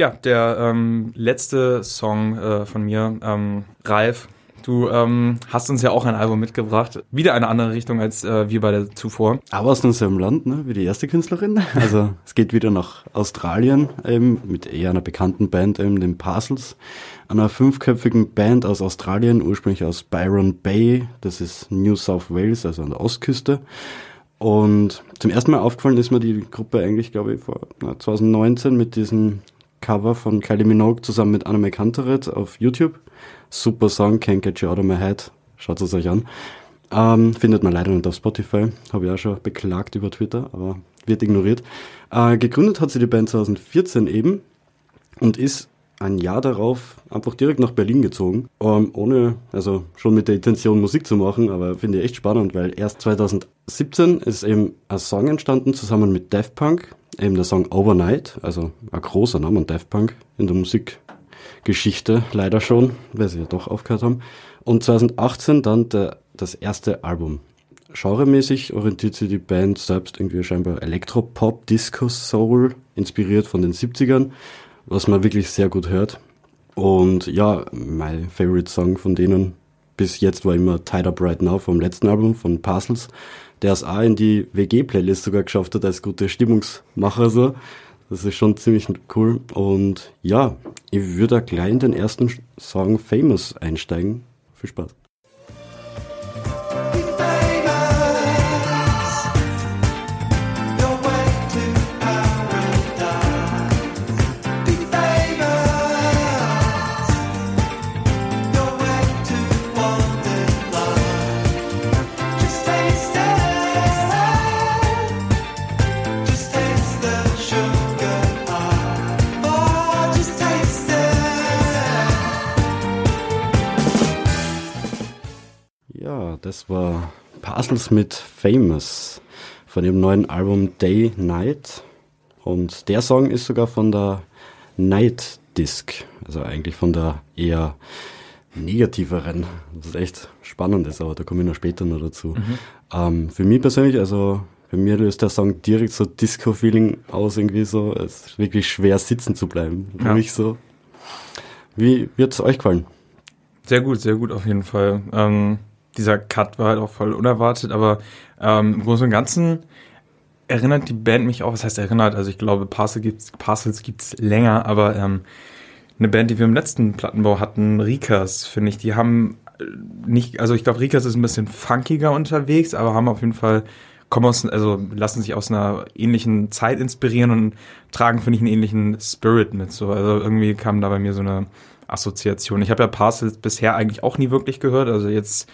Ja, der ähm, letzte Song äh, von mir, ähm, Ralf. Du ähm, hast uns ja auch ein Album mitgebracht. Wieder eine andere Richtung als äh, wir beide zuvor. Aber aus demselben Land, ne, wie die erste Künstlerin. Also <laughs> es geht wieder nach Australien, eben mit eher einer bekannten Band, eben den Parcels. Einer fünfköpfigen Band aus Australien, ursprünglich aus Byron Bay, das ist New South Wales, also an der Ostküste. Und zum ersten Mal aufgefallen ist mir die Gruppe eigentlich, glaube ich, vor na, 2019 mit diesem Cover von Kylie Minogue zusammen mit Anna McHunterett auf YouTube. Super Song, Can't Get You Out of My Head. Schaut es euch an. Ähm, findet man leider nicht auf Spotify. Habe ich auch schon beklagt über Twitter, aber wird ignoriert. Äh, gegründet hat sie die Band 2014 eben und ist ein Jahr darauf einfach direkt nach Berlin gezogen, ähm, ohne, also schon mit der Intention Musik zu machen, aber finde ich echt spannend, weil erst 2017 ist eben ein Song entstanden zusammen mit Daft Punk, eben der Song Overnight, also ein großer Name Daft Punk in der Musikgeschichte leider schon, weil sie ja doch aufgehört haben. Und 2018 dann der, das erste Album. Genremäßig orientiert sich die Band selbst irgendwie scheinbar Elektropop, Disco, Soul, inspiriert von den 70ern, was man wirklich sehr gut hört. Und ja, mein favorite Song von denen bis jetzt war immer Tied Up Right Now vom letzten Album von Parcels, der es auch in die WG-Playlist sogar geschafft hat als guter Stimmungsmacher so. Das ist schon ziemlich cool. Und ja, ich würde da gleich in den ersten Song Famous einsteigen. Viel Spaß. Das war Parcels mit Famous von dem neuen Album Day Night. Und der Song ist sogar von der Night Disc, also eigentlich von der eher negativeren, das echt spannend ist, aber da komme ich noch später noch dazu. Ähm, für mich persönlich, also bei mir löst der Song direkt so Disco-Feeling aus, irgendwie so. Es ist wirklich schwer sitzen zu bleiben. Ja. Ruhig so. Wie wird es euch gefallen? Sehr gut, sehr gut auf jeden Fall. Ähm, dieser Cut war halt auch voll unerwartet, aber ähm, im Großen und Ganzen erinnert die Band mich auch, was heißt erinnert, also ich glaube Parcel gibt's, Parcels gibt's länger, aber ähm, eine Band, die wir im letzten Plattenbau hatten, Rikas, finde ich, die haben äh, nicht, also ich glaube Rikas ist ein bisschen funkiger unterwegs, aber haben auf jeden Fall, kommen aus, also lassen sich aus einer ähnlichen Zeit inspirieren und tragen, finde ich, einen ähnlichen Spirit mit, so, also irgendwie kam da bei mir so eine Assoziation. Ich habe ja Parcels bisher eigentlich auch nie wirklich gehört, also jetzt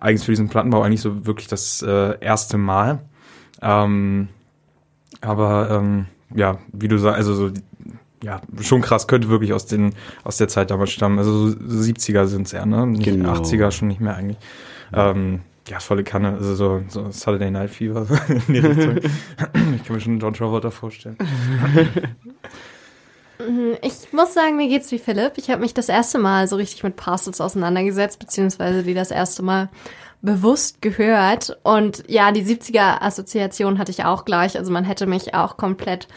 eigentlich für diesen Plattenbau eigentlich so wirklich das äh, erste Mal. Ähm, aber ähm, ja, wie du sagst, also so, ja, schon krass, könnte wirklich aus den aus der Zeit damals stammen. Also so 70er sind's eher, ne? Nicht Genau. 80er schon nicht mehr eigentlich. Ähm, ja, volle Kanne, also so, so Saturday Night Fever in die Richtung. ich kann mir schon John Travolta vorstellen. <laughs> Ich muss sagen, mir geht's wie Philipp. Ich habe mich das erste Mal so richtig mit Parcels auseinandergesetzt, beziehungsweise die das erste Mal bewusst gehört. Und ja, die 70er-Assoziation hatte ich auch gleich. Also man hätte mich auch komplett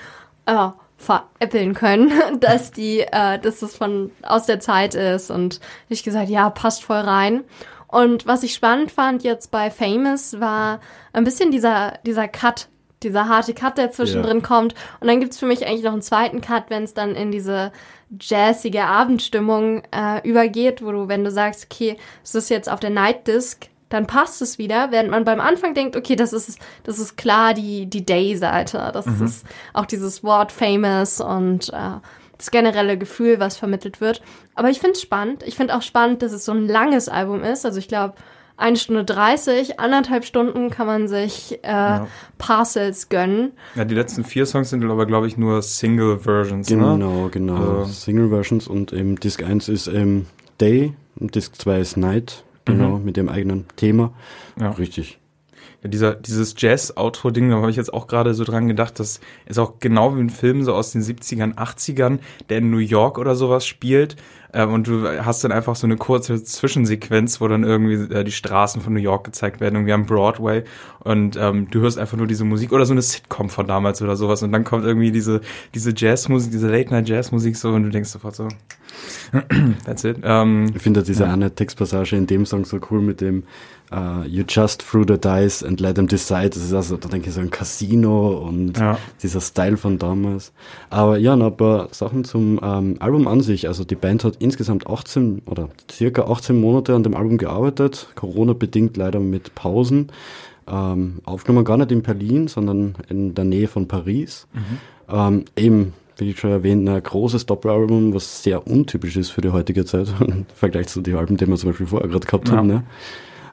äh, veräppeln können, <laughs> dass die, äh, dass das von aus der Zeit ist. Und ich gesagt, ja, passt voll rein. Und was ich spannend fand jetzt bei Famous war ein bisschen dieser, dieser Cut, dieser harte Cut, der zwischendrin Ja. kommt. Und dann gibt's für mich eigentlich noch einen zweiten Cut, wenn es dann in diese jazzige Abendstimmung äh, übergeht, wo du, wenn du sagst, okay, es ist jetzt auf der Night Disc, dann passt es wieder, während man beim Anfang denkt, okay, das ist, das ist klar die, die Day-Seite. Das ist auch dieses Wort famous und äh, das generelle Gefühl, was vermittelt wird. Aber ich finde es spannend. Ich finde auch spannend, dass es so ein langes Album ist. Also ich glaube, eine Stunde 30, anderthalb Stunden kann man sich äh, Parcels gönnen. Ja, die letzten vier Songs sind aber, glaube ich, nur Single-Versions, ne? Genau, genau. Also- Single-Versions und eben Disc 1 ist ähm, Day und Disc 2 ist Night, genau, mit dem eigenen Thema. Ja. Richtig. Ja, dieser, dieses Jazz-Outro-Ding, da habe ich jetzt auch gerade so dran gedacht, das ist auch genau wie ein Film so aus den 70ern, 80ern, der in New York oder sowas spielt. Ähm, und du hast dann einfach so eine kurze Zwischensequenz, wo dann irgendwie äh, die Straßen von New York gezeigt werden, irgendwie am Broadway. Und ähm, du hörst einfach nur diese Musik oder so eine Sitcom von damals oder sowas. Und dann kommt irgendwie diese, diese Jazzmusik, diese Late-Night-Jazz-Musik so und du denkst sofort so, <clears throat> that's it. Ähm, Ich finde diese eine Textpassage in dem Song so cool mit dem uh, You just threw the dice and let them decide. Das ist also, da denke ich so ein Casino und Ja. dieser Style von damals. Aber ja, noch ein paar Sachen zum ähm, Album an sich. Also die Band hat insgesamt 18 oder circa 18 Monate an dem Album gearbeitet. Corona-bedingt leider mit Pausen. Ähm, aufgenommen gar nicht in Berlin, sondern in der Nähe von Paris. Ähm, eben, wie ich schon erwähnt, ein großes Doppelalbum, was sehr untypisch ist für die heutige Zeit <laughs> im Vergleich zu den Alben, die wir zum Beispiel vorher gerade gehabt Ja. haben. Ne?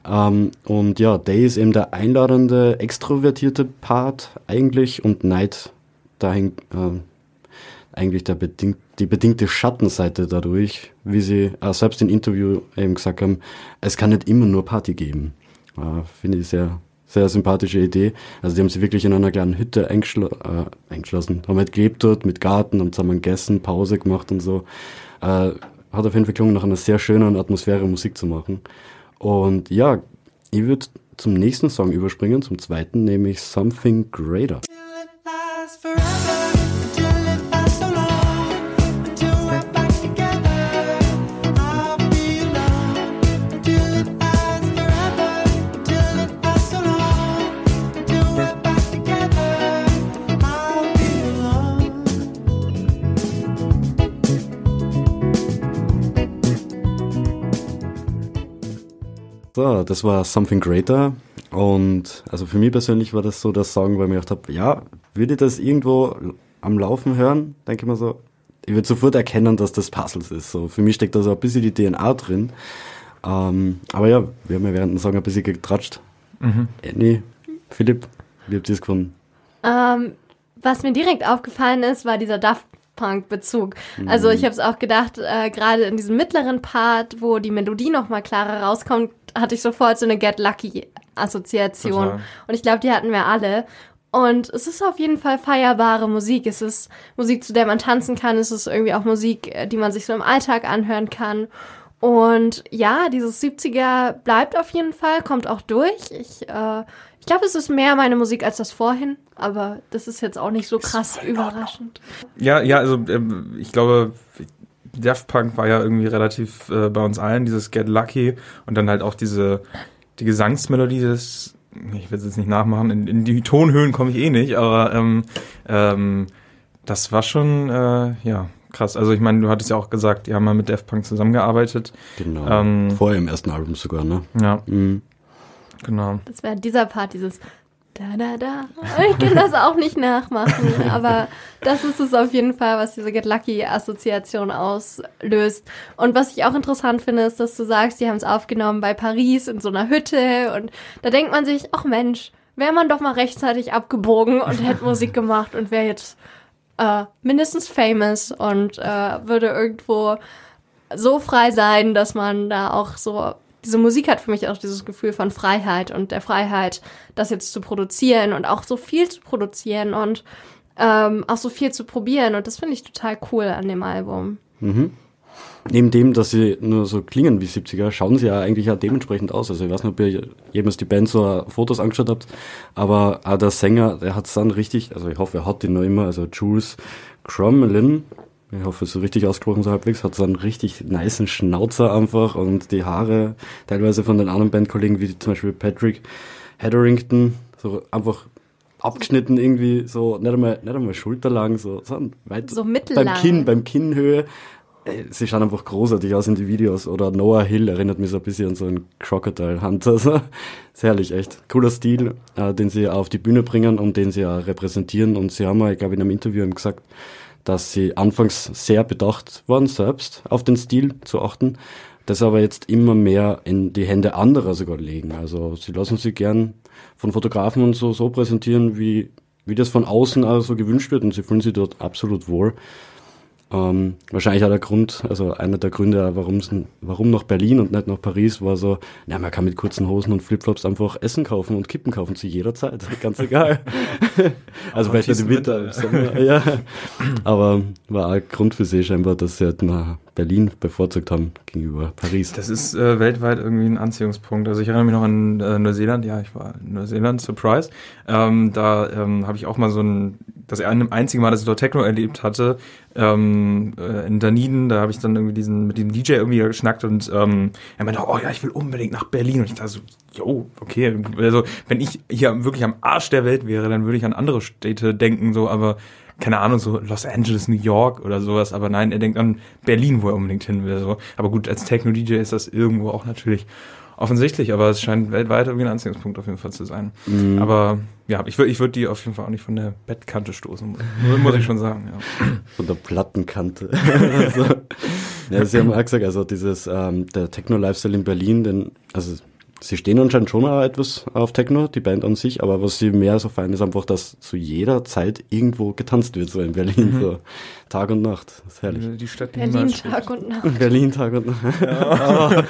Ähm, und ja, Day ist eben der einladende, extrovertierte Part eigentlich und Night dahin ähm, eigentlich der bedingt, die bedingte Schattenseite dadurch, wie sie äh, selbst im Interview eben gesagt haben, es kann nicht immer nur Party geben. Äh, Finde ich sehr, sehr sympathische Idee. Also die haben sie wirklich in einer kleinen Hütte eingeschlo äh, eingeschlossen, haben halt gelebt dort mit Garten und zusammen gegessen, Pause gemacht und so. Äh, hat auf jeden Fall gelungen, nach einer sehr schönen Atmosphäre Musik zu machen. Und ja, ich würde zum nächsten Song überspringen, zum zweiten, nämlich Something Greater. So, das war Something Greater. Und also für mich persönlich war das so das Song, weil ich mir gedacht habe, ja, würde ich das irgendwo am Laufen hören, denke ich mir so, ich würde sofort erkennen, dass das Puzzles ist. So, für mich steckt da so ein bisschen die DNA drin. Ähm, aber ja, wir haben ja während dem Song ein bisschen getratscht. Annie, Philipp, wie habt ihr es gefunden? Ähm, was mir direkt aufgefallen ist, war dieser Daft Punk-Bezug. Also ich habe es auch gedacht, äh, gerade in diesem mittleren Part, wo die Melodie noch mal klarer rauskommt, hatte ich sofort so eine Get Lucky-Assoziation. Total. Und ich glaube, die hatten wir alle. Und es ist auf jeden Fall feierbare Musik. Es ist Musik, zu der man tanzen kann. Es ist irgendwie auch Musik, äh, die man sich so im Alltag anhören kann. Und ja, dieses 70er bleibt auf jeden Fall, kommt auch durch. Ich, äh, ich glaube, es ist mehr meine Musik als das vorhin, aber das ist jetzt auch nicht so krass überraschend. Ja, ja, also ähm, ich glaube, Daft Punk war ja irgendwie relativ äh, bei uns allen, dieses Get Lucky und dann halt auch diese die Gesangsmelodie, das ich will es jetzt nicht nachmachen, in, in die Tonhöhen komme ich eh nicht, aber ähm, ähm, das war schon äh, ja krass. Also ich meine, du hattest ja auch gesagt, die haben mal mit Daft Punk zusammengearbeitet. Genau. Ähm, Vorher im ersten Album sogar, ne? Ja, Mhm. genau. Das wäre dieser Part, dieses da da da. Ich kann das auch nicht nachmachen, <laughs> aber das ist es auf jeden Fall, was diese Get Lucky Assoziation auslöst. Und was ich auch interessant finde, ist, dass du sagst, die haben es aufgenommen bei Paris in so einer Hütte und da denkt man sich, ach Mensch, wäre man doch mal rechtzeitig abgebogen und hätte <laughs> Musik gemacht und wäre jetzt äh, mindestens famous und äh, würde irgendwo so frei sein, dass man da auch so diese Musik hat für mich auch dieses Gefühl von Freiheit und der Freiheit, das jetzt zu produzieren und auch so viel zu produzieren und ähm, auch so viel zu probieren. Und das finde ich total cool an dem Album. Neben dem, dass sie nur so klingen wie 70er, schauen sie ja eigentlich auch dementsprechend aus. Also ich weiß nicht, ob ihr jemals die Band so Fotos angeschaut habt, aber auch der Sänger, der hat es dann richtig, also ich hoffe, er hat den noch immer, also Jules Crommelin, ich hoffe, es ist so richtig ausgesprochen so halbwegs, hat so einen richtig niceen Schnauzer einfach und die Haare teilweise von den anderen Bandkollegen, wie zum Beispiel Patrick Hetherington, so einfach abgeschnitten irgendwie, so nicht einmal, nicht einmal schulterlang, so, so weit So mittellang. beim Kinn, beim Kinnhöhe sie schauen einfach großartig aus in die Videos. Oder Noah Hill erinnert mich so ein bisschen an so einen Crocodile Hunter. <laughs> So. Ist herrlich, echt. Cooler Stil, äh, den sie auf die Bühne bringen und den sie auch repräsentieren. Und sie haben mal, ich glaube, in einem Interview gesagt, dass sie anfangs sehr bedacht waren, selbst auf den Stil zu achten, das aber jetzt immer mehr in die Hände anderer sogar legen. Also sie lassen sich gern von Fotografen und so so präsentieren, wie, wie das von außen also gewünscht wird und sie fühlen sich dort absolut wohl. Ähm, wahrscheinlich auch der Grund, also einer der Gründe, warum warum nach Berlin und nicht nach Paris, war so, na, man kann mit kurzen Hosen und Flipflops einfach Essen kaufen und Kippen kaufen zu jeder Zeit, <laughs> ganz egal. <laughs> also vielleicht im Winter, im Sommer, <laughs> ja. Aber war auch Grund für sie scheinbar, dass sie halt nach Berlin bevorzugt haben gegenüber Paris. Das ist äh, weltweit irgendwie ein Anziehungspunkt. Also ich erinnere mich noch an äh, Neuseeland, ja, ich war in Neuseeland, Surprise. Ähm, da ähm, habe ich auch mal so ein, das einzige Mal, dass ich dort Techno erlebt hatte, ähm, äh, in Dunedin, da habe ich dann irgendwie diesen mit dem DJ irgendwie geschnackt und ähm, er meinte, oh ja, ich will unbedingt nach Berlin. Und ich dachte so, jo, okay, also wenn ich hier wirklich am Arsch der Welt wäre, dann würde ich an andere Städte denken, so, aber keine Ahnung, so Los Angeles, New York oder sowas, aber nein, er denkt an Berlin, wo er unbedingt hin will, so. Aber gut, als Techno-DJ ist das irgendwo auch natürlich offensichtlich, aber es scheint weltweit irgendwie ein Anziehungspunkt auf jeden Fall zu sein. Aber ja, ich würde ich würd die auf jeden Fall auch nicht von der Bettkante stoßen, muss, muss ich schon sagen, ja. <clears throat> von der Plattenkante. <laughs> also, ja, Sie haben auch gesagt, also dieses, ähm, der Techno-Lifestyle in Berlin, denn, also sie stehen anscheinend schon auch etwas auf Techno, die Band an sich, aber was sie mehr so feiern, ist einfach, dass zu jeder Zeit irgendwo getanzt wird, so in Berlin, so Tag und Nacht. Das ist herrlich. Die Stadt, die Berlin. Tag und Nacht. Berlin Tag und Nacht. Aber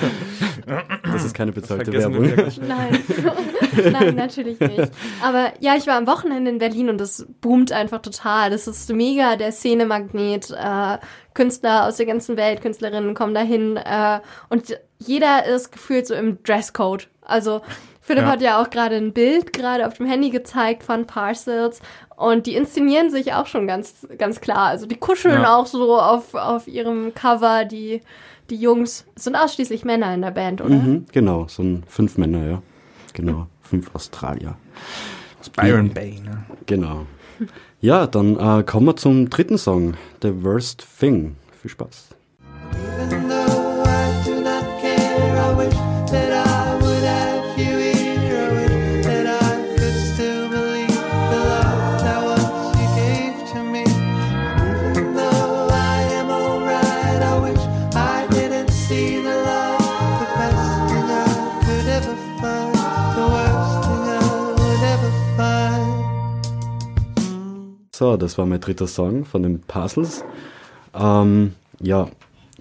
<laughs> das ist keine bezahlte Werbung. <laughs> Nein, <laughs> nein, natürlich nicht. Aber ja, ich war am Wochenende in Berlin und das boomt einfach total. Das ist mega der Szenemagnet. Äh, Künstler aus der ganzen Welt, Künstlerinnen kommen dahin äh, und jeder ist gefühlt so im Dresscode. Also Philipp Ja. hat ja auch gerade ein Bild gerade auf dem Handy gezeigt von Parcels und die inszenieren sich auch schon ganz, ganz klar. Also die kuscheln Ja. auch so auf, auf ihrem Cover, die, die Jungs. Es sind ausschließlich Männer in der Band, oder? Mhm, genau, so ein fünf Männer, ja. Genau, fünf Australier. Byron Bay, ne? Genau. Ja, dann äh, kommen wir zum dritten Song, The Worst Thing. Viel Spaß. So, das war mein dritter Song von den Puzzles. Ähm, ja,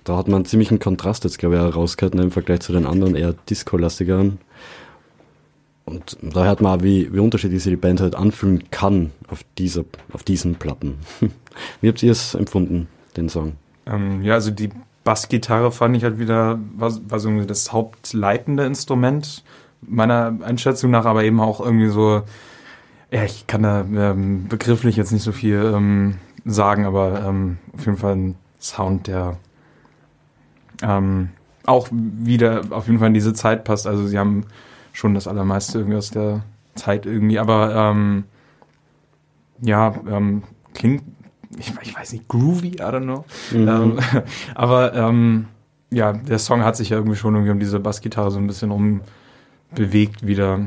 da hat man einen ziemlichen Kontrast jetzt, glaube ich, auch rausgehört ne, im Vergleich zu den anderen eher Disco-lastigeren. Und da hört man auch, wie, wie unterschiedlich sich die Band halt anfühlen kann auf, dieser, auf diesen Platten. <laughs> wie habt ihr es empfunden, den Song? Ähm, ja, also die Bassgitarre fand ich halt wieder, war, war so das hauptleitende Instrument meiner Einschätzung nach, aber eben auch irgendwie so, ja, ich kann da ähm, begrifflich jetzt nicht so viel ähm, sagen, aber ähm, auf jeden Fall ein Sound, der ähm, auch wieder auf jeden Fall in diese Zeit passt. Also sie haben schon das Allermeiste irgendwie aus der Zeit irgendwie, aber ähm, ja, ähm, klingt, ich, ich weiß nicht, groovy, I don't know. Ähm, <laughs> aber ähm, ja, der Song hat sich ja irgendwie schon irgendwie um diese Bassgitarre so ein bisschen rum bewegt wieder.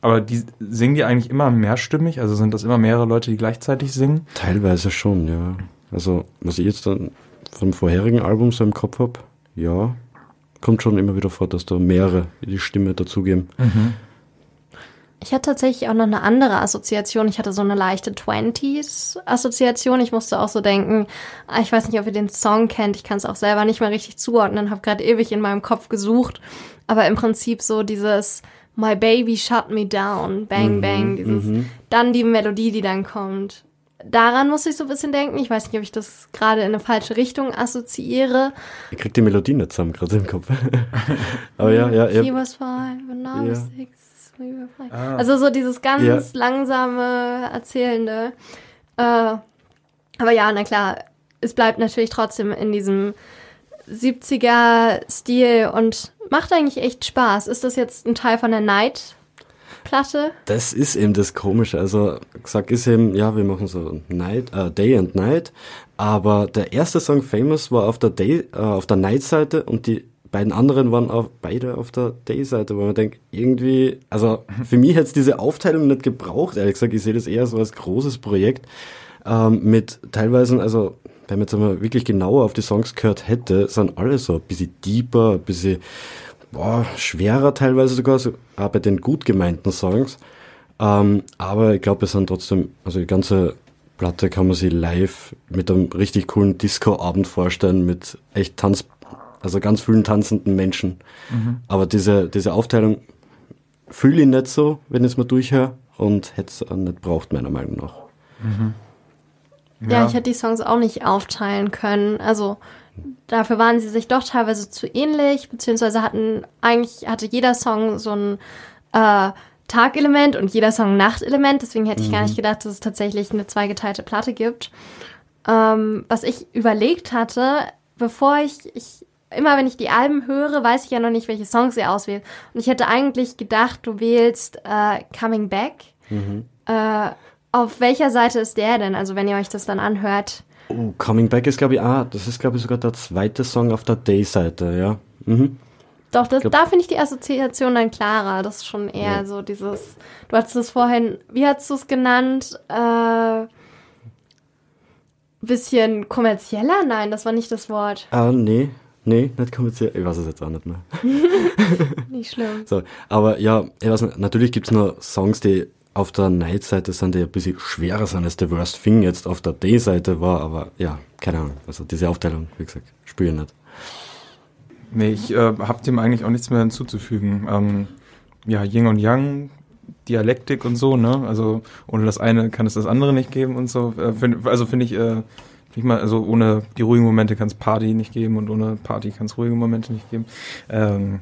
Aber die singen die eigentlich immer mehrstimmig? Also sind das immer mehrere Leute, die gleichzeitig singen? Teilweise schon, ja. Also, was ich jetzt dann vom vorherigen Album so im Kopf habe, ja, kommt schon immer wieder vor, dass da mehrere die Stimme dazugeben. Ich hatte tatsächlich auch noch eine andere Assoziation. Ich hatte so eine leichte 20s-Assoziation. Ich musste auch so denken, ah, ich weiß nicht, ob ihr den Song kennt. Ich kann es auch selber nicht mehr richtig zuordnen. Habe gerade ewig in meinem Kopf gesucht. Aber im Prinzip so dieses My Baby Shut Me Down, Bang Bang, dieses, dann die Melodie, die dann kommt. Daran muss ich so ein bisschen denken. Ich weiß nicht, ob ich das gerade in eine falsche Richtung assoziiere. Ich krieg die Melodie nicht zusammen, gerade im Kopf. <laughs> Aber ja, ja, He ja. was five and I six. we were five. Also so dieses ganz Ja. langsame, erzählende. Äh, aber ja, na klar, es bleibt natürlich trotzdem in diesem 70er-Stil und macht eigentlich echt Spaß. Ist das jetzt ein Teil von der Night Platte? Das ist eben das Komische. Also gesagt ist eben, ja, wir machen so Night, äh, Day and Night, aber der erste Song Famous war auf der Day, äh, auf der Night-Seite und die beiden anderen waren auf, beide auf der Day-Seite, wo man denkt, irgendwie, also für mich hätte es diese Aufteilung nicht gebraucht, ehrlich gesagt. Ich sehe das eher so als großes Projekt ähm, mit teilweise, also wenn man jetzt einmal wirklich genauer auf die Songs gehört hätte, sind alle so ein bisschen deeper, ein bisschen boah, schwerer teilweise sogar, so, auch bei den gut gemeinten Songs. Ähm, aber ich glaube, es sind trotzdem, also die ganze Platte kann man sich live mit einem richtig coolen Disco-Abend vorstellen, mit echt Tanz, also ganz vielen tanzenden Menschen. Aber diese, diese Aufteilung fühle ich nicht so, wenn ich es mal durchhöre und hätte es nicht braucht, meiner Meinung nach. Ja. ich hätte die Songs auch nicht aufteilen können. Also dafür waren sie sich doch teilweise zu ähnlich, beziehungsweise hatten eigentlich hatte jeder Song so ein äh, Tagelement und jeder Song ein Nachtelement. Deswegen hätte ich gar nicht gedacht, dass es tatsächlich eine zweigeteilte Platte gibt. Ähm, was ich überlegt hatte, bevor ich, ich immer wenn ich die Alben höre, weiß ich ja noch nicht, welche Songs ihr auswählt. Und ich hätte eigentlich gedacht, du wählst äh, Coming Back. Äh, auf welcher Seite ist der denn? Also wenn ihr euch das dann anhört. Oh, Coming Back ist, glaube ich, ah, das ist, glaube ich, sogar der zweite Song auf der Day-Seite, ja. Mhm. Doch, das, glaub- da finde ich die Assoziation dann klarer. Das ist schon eher Ja. so dieses. Du hattest es vorhin, wie hast du es genannt? Äh, bisschen kommerzieller? Nein, das war nicht das Wort. Ah, nee, nee, nicht kommerziell. Ich weiß es jetzt auch nicht mehr. <laughs> Nicht schlimm. <laughs> So, aber ja, ich weiß nicht, natürlich gibt's nur Songs, die auf der Night-Seite sind, die ein bisschen schwerer sind als The Worst Thing jetzt auf der Day-Seite war, aber ja, keine Ahnung. Also diese Aufteilung, wie gesagt, spüre ich nicht. Nee, ich äh, habe dem eigentlich auch nichts mehr hinzuzufügen. Ähm, ja, Yin und Yang, Dialektik und so, ne? Also ohne das eine kann es das andere nicht geben und so. Äh, find, also finde ich, äh, ich mal, also ohne die ruhigen Momente kann es Party nicht geben und ohne Party kann es ruhige Momente nicht geben. Ähm,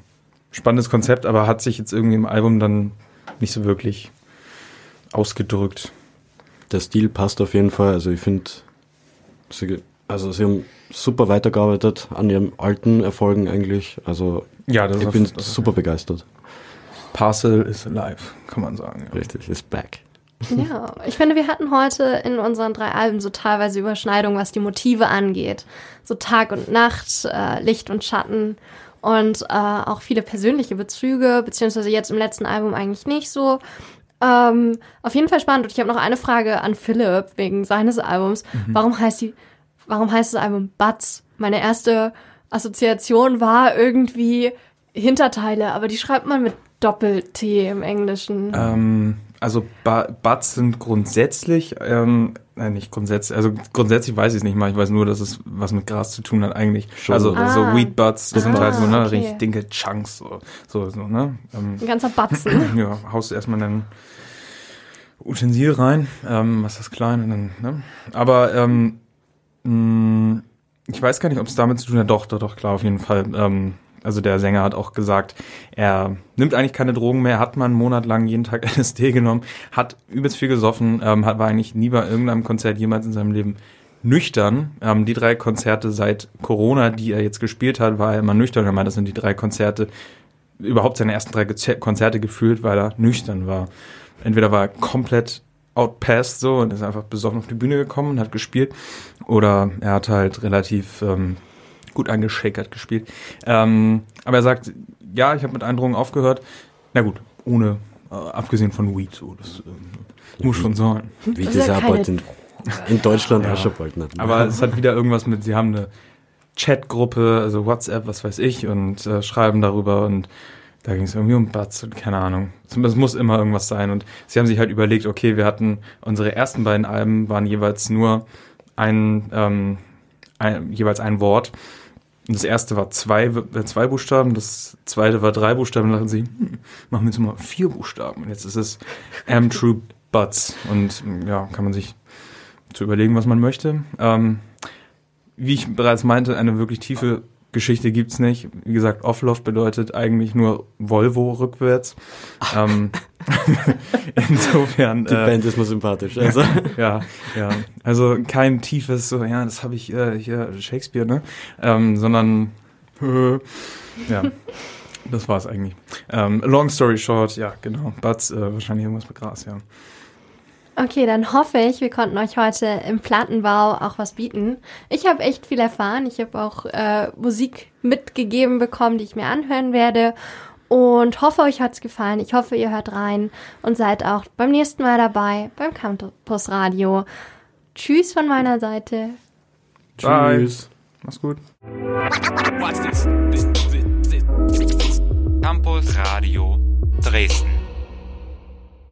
spannendes Konzept, aber hat sich jetzt irgendwie im Album dann nicht so wirklich ausgedrückt. Der Stil passt auf jeden Fall. Also ich finde, sie, also sie haben super weitergearbeitet an ihren alten Erfolgen eigentlich. Also Ja, das ich bin auf- super begeistert. Parcel is alive, kann man sagen. Ja. Richtig, ist back. Ja, ich finde, wir hatten heute in unseren drei Alben so teilweise Überschneidungen, was die Motive angeht. So Tag und Nacht, äh, Licht und Schatten und äh, auch viele persönliche Bezüge, beziehungsweise jetzt im letzten Album eigentlich nicht so. Ähm, auf jeden Fall spannend. Und ich habe noch eine Frage an Philipp wegen seines Albums. Warum heißt die, warum heißt das Album Butts? Meine erste Assoziation war irgendwie Hinterteile, aber die schreibt man mit Doppel-T im Englischen. Ähm, also ba Buds sind grundsätzlich, ähm, nein, nicht grundsätzlich, also grundsätzlich weiß ich es nicht mal. Ich weiß nur, dass es was mit Gras zu tun hat eigentlich. Schon. Also Ah. so Weed Buds, das sind Ah, halt so ne, okay. richtig dinke Chunks, so, so, so ne. Ähm, Ein ganzer Batzen. <clears throat> ja, haust du erstmal dein Utensil rein, ähm, was das klein und dann, ne? Aber ähm, mh, ich weiß gar nicht, ob es damit zu tun hat. Doch, doch, doch, klar, auf jeden Fall. Ähm, also der Sänger hat auch gesagt, er nimmt eigentlich keine Drogen mehr, hat mal einen Monat lang jeden Tag <laughs> LSD genommen, hat übelst viel gesoffen, ähm, hat, war eigentlich nie bei irgendeinem Konzert jemals in seinem Leben nüchtern. Ähm, die drei Konzerte seit Corona, die er jetzt gespielt hat, war er immer nüchtern. Er meint, das sind die drei Konzerte, überhaupt seine ersten drei Konzerte gefühlt, weil er nüchtern war. Entweder war er komplett outpassed so und ist einfach besoffen auf die Bühne gekommen und hat gespielt, oder er hat halt relativ ähm, gut angeschakert gespielt. Ähm, aber er sagt, ja, ich habe mit Drogen aufgehört. Na gut, ohne, äh, abgesehen von Weed, so, das äh, muss schon sein. Wie Das ist ja bald in, in Deutschland Ja. auch schon bald nicht. mehr. Aber es hat wieder irgendwas mit, sie haben eine Chatgruppe, also WhatsApp, was weiß ich, und äh, schreiben darüber und da ging es irgendwie um Butts und keine Ahnung. Es muss immer irgendwas sein. Und sie haben sich halt überlegt, okay, wir hatten unsere ersten beiden Alben waren jeweils nur ein, ähm, ein jeweils ein Wort. Das erste war zwei, äh, zwei Buchstaben, das zweite war drei Buchstaben. Dann dachten sie, hm, machen wir jetzt mal vier Buchstaben. Und jetzt ist es Am True Butts. Und ja, kann man sich zu überlegen, was man möchte. Ähm, wie ich bereits meinte, eine wirklich tiefe Geschichte gibt's nicht. Wie gesagt, Offloft bedeutet eigentlich nur Volvo rückwärts. Ähm, <laughs> insofern. Die äh, Band ist mir sympathisch. Also. <laughs> ja, ja. Also kein tiefes, so, ja, das habe ich äh, hier Shakespeare, ne? Ähm, sondern äh, <laughs> ja. Das war's eigentlich. Ähm, long story short, ja, genau. Batz, äh, wahrscheinlich irgendwas mit Gras, ja. Okay, dann hoffe ich, wir konnten euch heute im Plattenbau auch was bieten. Ich habe echt viel erfahren. Ich habe auch äh, Musik mitgegeben bekommen, die ich mir anhören werde. Und hoffe, euch hat's gefallen. Ich hoffe, ihr hört rein und seid auch beim nächsten Mal dabei beim Campus Radio. Tschüss von meiner Seite. Bye. Tschüss. Mach's gut. Campus Radio Dresden.